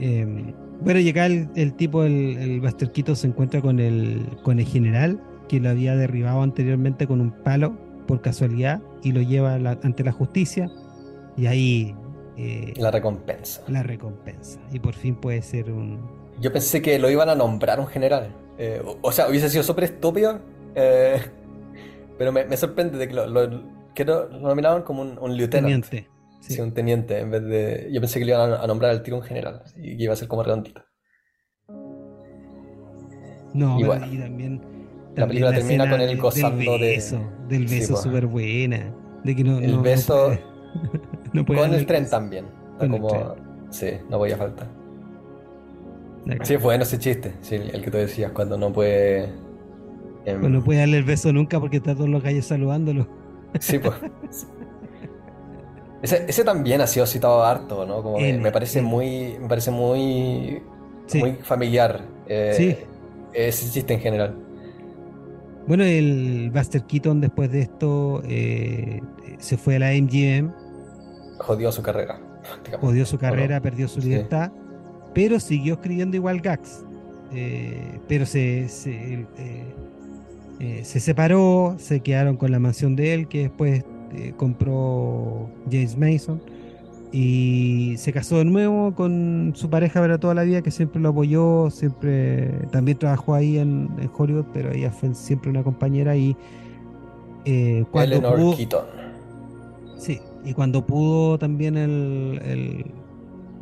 Em, bueno, llega el, el, tipo, el, el se encuentra con el, con el general que lo había derribado anteriormente con un palo por casualidad y lo lleva ante la justicia. Y ahí eh, la recompensa. La recompensa. Y por fin puede ser un... Yo pensé que lo iban a nombrar un general. Eh, o, sea, hubiese sido súper estúpido. Eh, pero me, sorprende de que lo, lo, nominaban como un, un lieutenant. Sí. un teniente. En vez de. Yo pensé que le iban a, nombrar al tiro un general. Y que iba a ser como redondito. No, y, bueno, y también, La película termina con él gozando del beso, de. Del beso súper buena. De que no, el beso. Con el tren también. como... Sí, no voy a faltar. Sí, es bueno ese chiste, sí, el que tú decías, cuando no puede... Em, no puede darle el beso nunca porque está todos los gallos saludándolo. Sí, pues. ese, también ha sido citado harto, ¿no? Como me parece muy, me parece muy, muy familiar. Eh, sí. Ese chiste en general. Bueno, el Buster Keaton después de esto eh, se fue a la MGM jodió su carrera. Jodió su carrera, perdió su libertad, pero siguió escribiendo igual gags. Eh, pero se, se, eh, eh, se, separó, se quedaron con la mansión de él, que después compró James Mason, y se casó de nuevo con su pareja para toda la vida, que siempre lo apoyó, siempre también trabajó ahí en, Hollywood, pero ella fue siempre una compañera y cuando Eleanor Keaton. Sí, y cuando pudo también el, el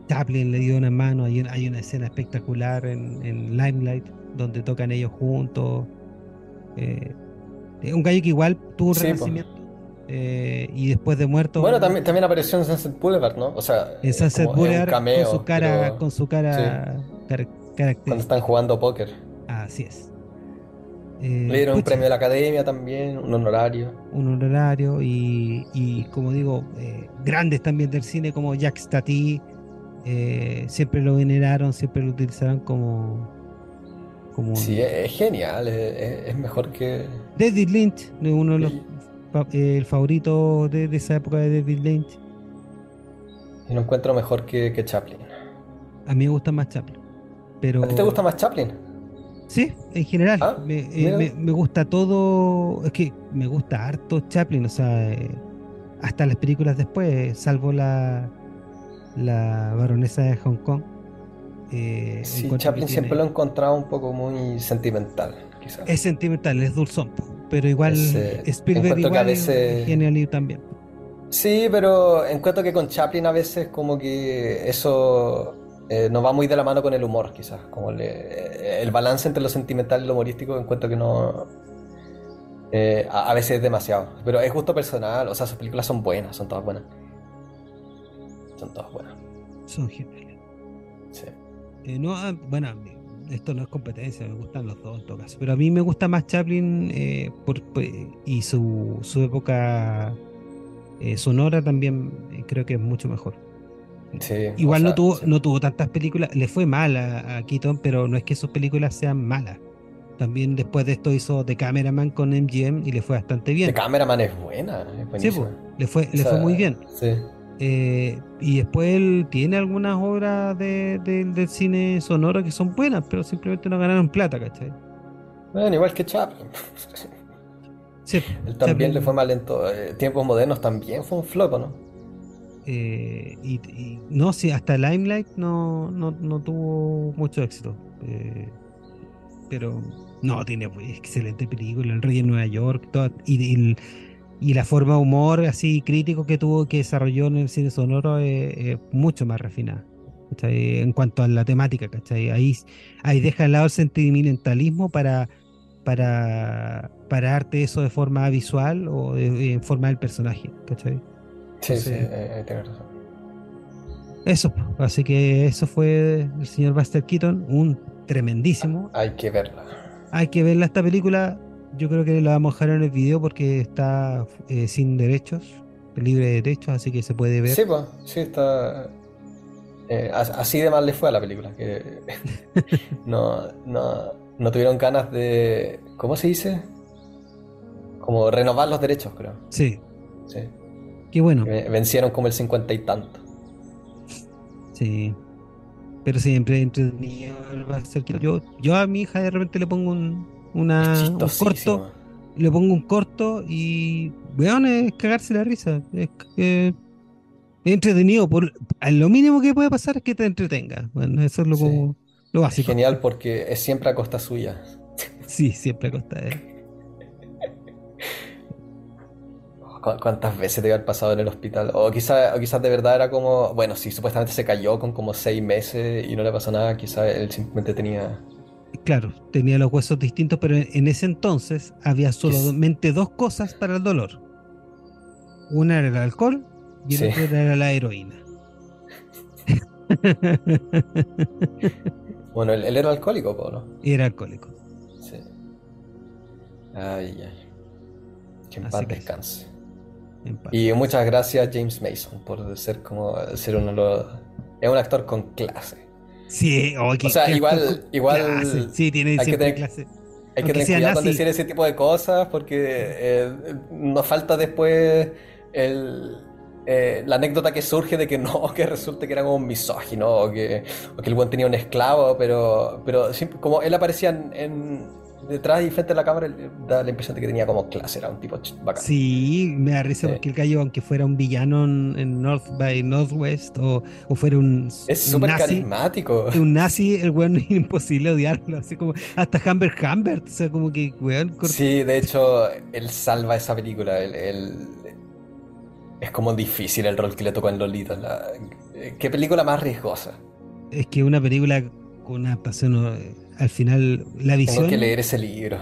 Chaplin le dio una mano, hay, hay una escena espectacular en, en Limelight donde tocan ellos juntos. Eh, un gallo que igual tuvo un renacimiento. Eh, y después de muerto. Bueno, también, también apareció en Sunset Boulevard, ¿no? O sea, en Sunset Boulevard con su cara, con su cara Cuando están jugando póker. Así es. Eh, Le dieron un premio de la academia también, un honorario. Un honorario y, y como digo, eh, grandes también del cine como Jack Stati, eh, siempre lo veneraron, siempre lo utilizaron como... como sí, es, genial, es, mejor que... David Lynch, uno de los... el favorito de, esa época de David Lynch. Y lo encuentro mejor que, Chaplin. A mí me gusta más Chaplin. Pero... ¿A ti te gusta más Chaplin? Sí, en general. Ah, eh, me, gusta todo. Es que me gusta harto Chaplin, o sea, eh, hasta las películas después, salvo la, la baronesa de Hong Kong. Eh, sí, Chaplin siempre lo he encontrado un poco muy sentimental, quizás. Es sentimental, es dulzón, pero igual Spielberg igual es genial también. Sí, pero encuentro que con Chaplin a veces como que eso eh, no va muy de la mano con el humor, quizás. Como eh, el balance entre lo sentimental y lo humorístico encuentro que no... Eh, a, veces es demasiado. Pero es gusto personal, o sea, sus películas son buenas, son todas buenas. Son todas buenas. Son geniales. Sí. no, ah, bueno, esto no es competencia, me gustan los dos en todo caso. Pero a mí me gusta más Chaplin por, y su, su época sonora también creo que es mucho mejor. Igual no tuvo, no tuvo tantas películas, le fue mal a, Keaton, pero no es que sus películas sean malas. También después de esto hizo The Cameraman con MGM y le fue bastante bien. The Cameraman es buena, sí, le fue, le fue muy bien. Eh, y después él tiene algunas obras de, del cine sonoro que son buenas, pero simplemente no ganaron plata, ¿cachai? Bueno, igual que Chaplin. Sí, él también le fue mal en todo. Eh, tiempos modernos también fue un flop, ¿no? Eh, y, no, sí, hasta Limelight no, no, tuvo mucho éxito. Eh, pero no, tiene excelente película, El Rey de Nueva York, y, y, la forma de humor así crítico que tuvo, que desarrolló en el cine sonoro es, mucho más refinada. En cuanto a la temática, ¿cachai? Ahí, ahí deja al lado el sentimentalismo para, para, para darte eso de forma visual o en forma del personaje, ¿cachai? Sí, sí, eh, eh razón. Eso, así que eso fue el señor Buster Keaton, un tremendísimo. Hay que verla. Hay que verla esta película. Yo creo que la vamos a dejar en el video porque está eh, sin derechos, libre de derechos, así que se puede ver. Sí, pues, sí, está. Eh, así de mal le fue a la película, que no, no, no tuvieron ganas de. ¿Cómo se dice? Como renovar los derechos, creo. Sí. Sí. Qué bueno. Vencieron como el cincuenta y tanto. Sí. Pero siempre entretenido yo, yo a mi hija de repente le pongo un, una, corto. Le pongo un corto y weón es cagarse la risa. Es, es entretenido. Por, lo mínimo que puede pasar es que te entretenga. Bueno, eso es lo, lo básico. genial porque es siempre a costa suya. Sí, siempre a costa de él. ¿Cuántas veces debe haber pasado en el hospital? O quizás quizás de verdad era como, bueno, si supuestamente se cayó con como seis meses y no le pasó nada, quizás él simplemente tenía... Claro, tenía los huesos distintos, pero en ese entonces había solamente dos cosas para el dolor. Una era el alcohol y la otra era la heroína. bueno, él, era alcohólico, ¿no? Era alcohólico. Sí. Ay, ay. Que en paz descanse. Y muchas gracias James Mason por ser como ser uno de los... Es un actor con clase. Sí, o sea, igual, igual Sí, tiene hay que tener, clase. Hay que tener cuidado con decir ese tipo de cosas porque eh, nos falta después el, eh, la anécdota que surge de que no, que resulte que era como un misógino o que, o que el buen tenía un esclavo, pero, pero como él aparecía en, detrás y frente a la cámara da la impresión de que tenía como clase, era un tipo bacán. Sí, me da risa porque el gallo, aunque fuera un villano en North by Northwest o, o fuera un. Es súper carismático. Un nazi, el weón es imposible odiarlo. Así como hasta Humbert Humbert, o sea, como que weón. Sí, de hecho, él salva esa película. Él, es como difícil el rol que le tocó en Lolita. ¿Qué película más riesgosa? Es que una película con una pasión al final la visión. Tengo que leer ese libro.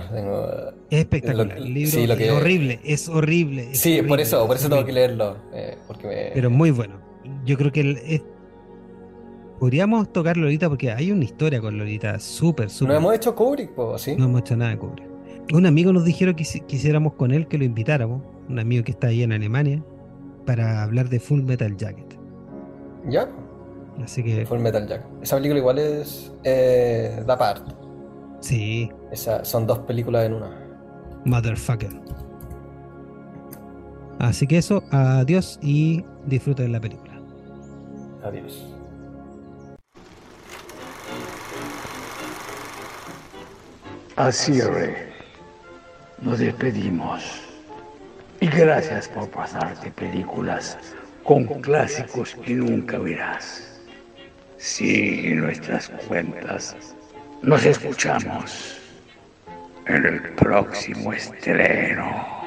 es espectacular. el libro es horrible, es horrible. sí, por eso, por eso tengo que leerlo. Eh, porque Pero muy bueno. Yo creo que podríamos tocarlo ahorita porque hay una historia con Lolita súper, súper. No hemos hecho Kubrick, ¿sí? No hemos hecho nada de Kubrick. Un amigo nos dijeron que quisiéramos con él que lo invitáramos, un amigo que está ahí en Alemania, para hablar de Full Metal Jacket. ¿Ya? Así que. Full Metal Jack. Esa película igual es. Eh, da part. Sí. Esa, son dos películas en una. Motherfucker. Así que eso, adiós y disfruten de la película. Adiós. Así, Rey. Nos despedimos. Y gracias por pasarte películas con clásicos que nunca verás. Sí, nuestras cuentas. Nos escuchamos en el próximo estreno.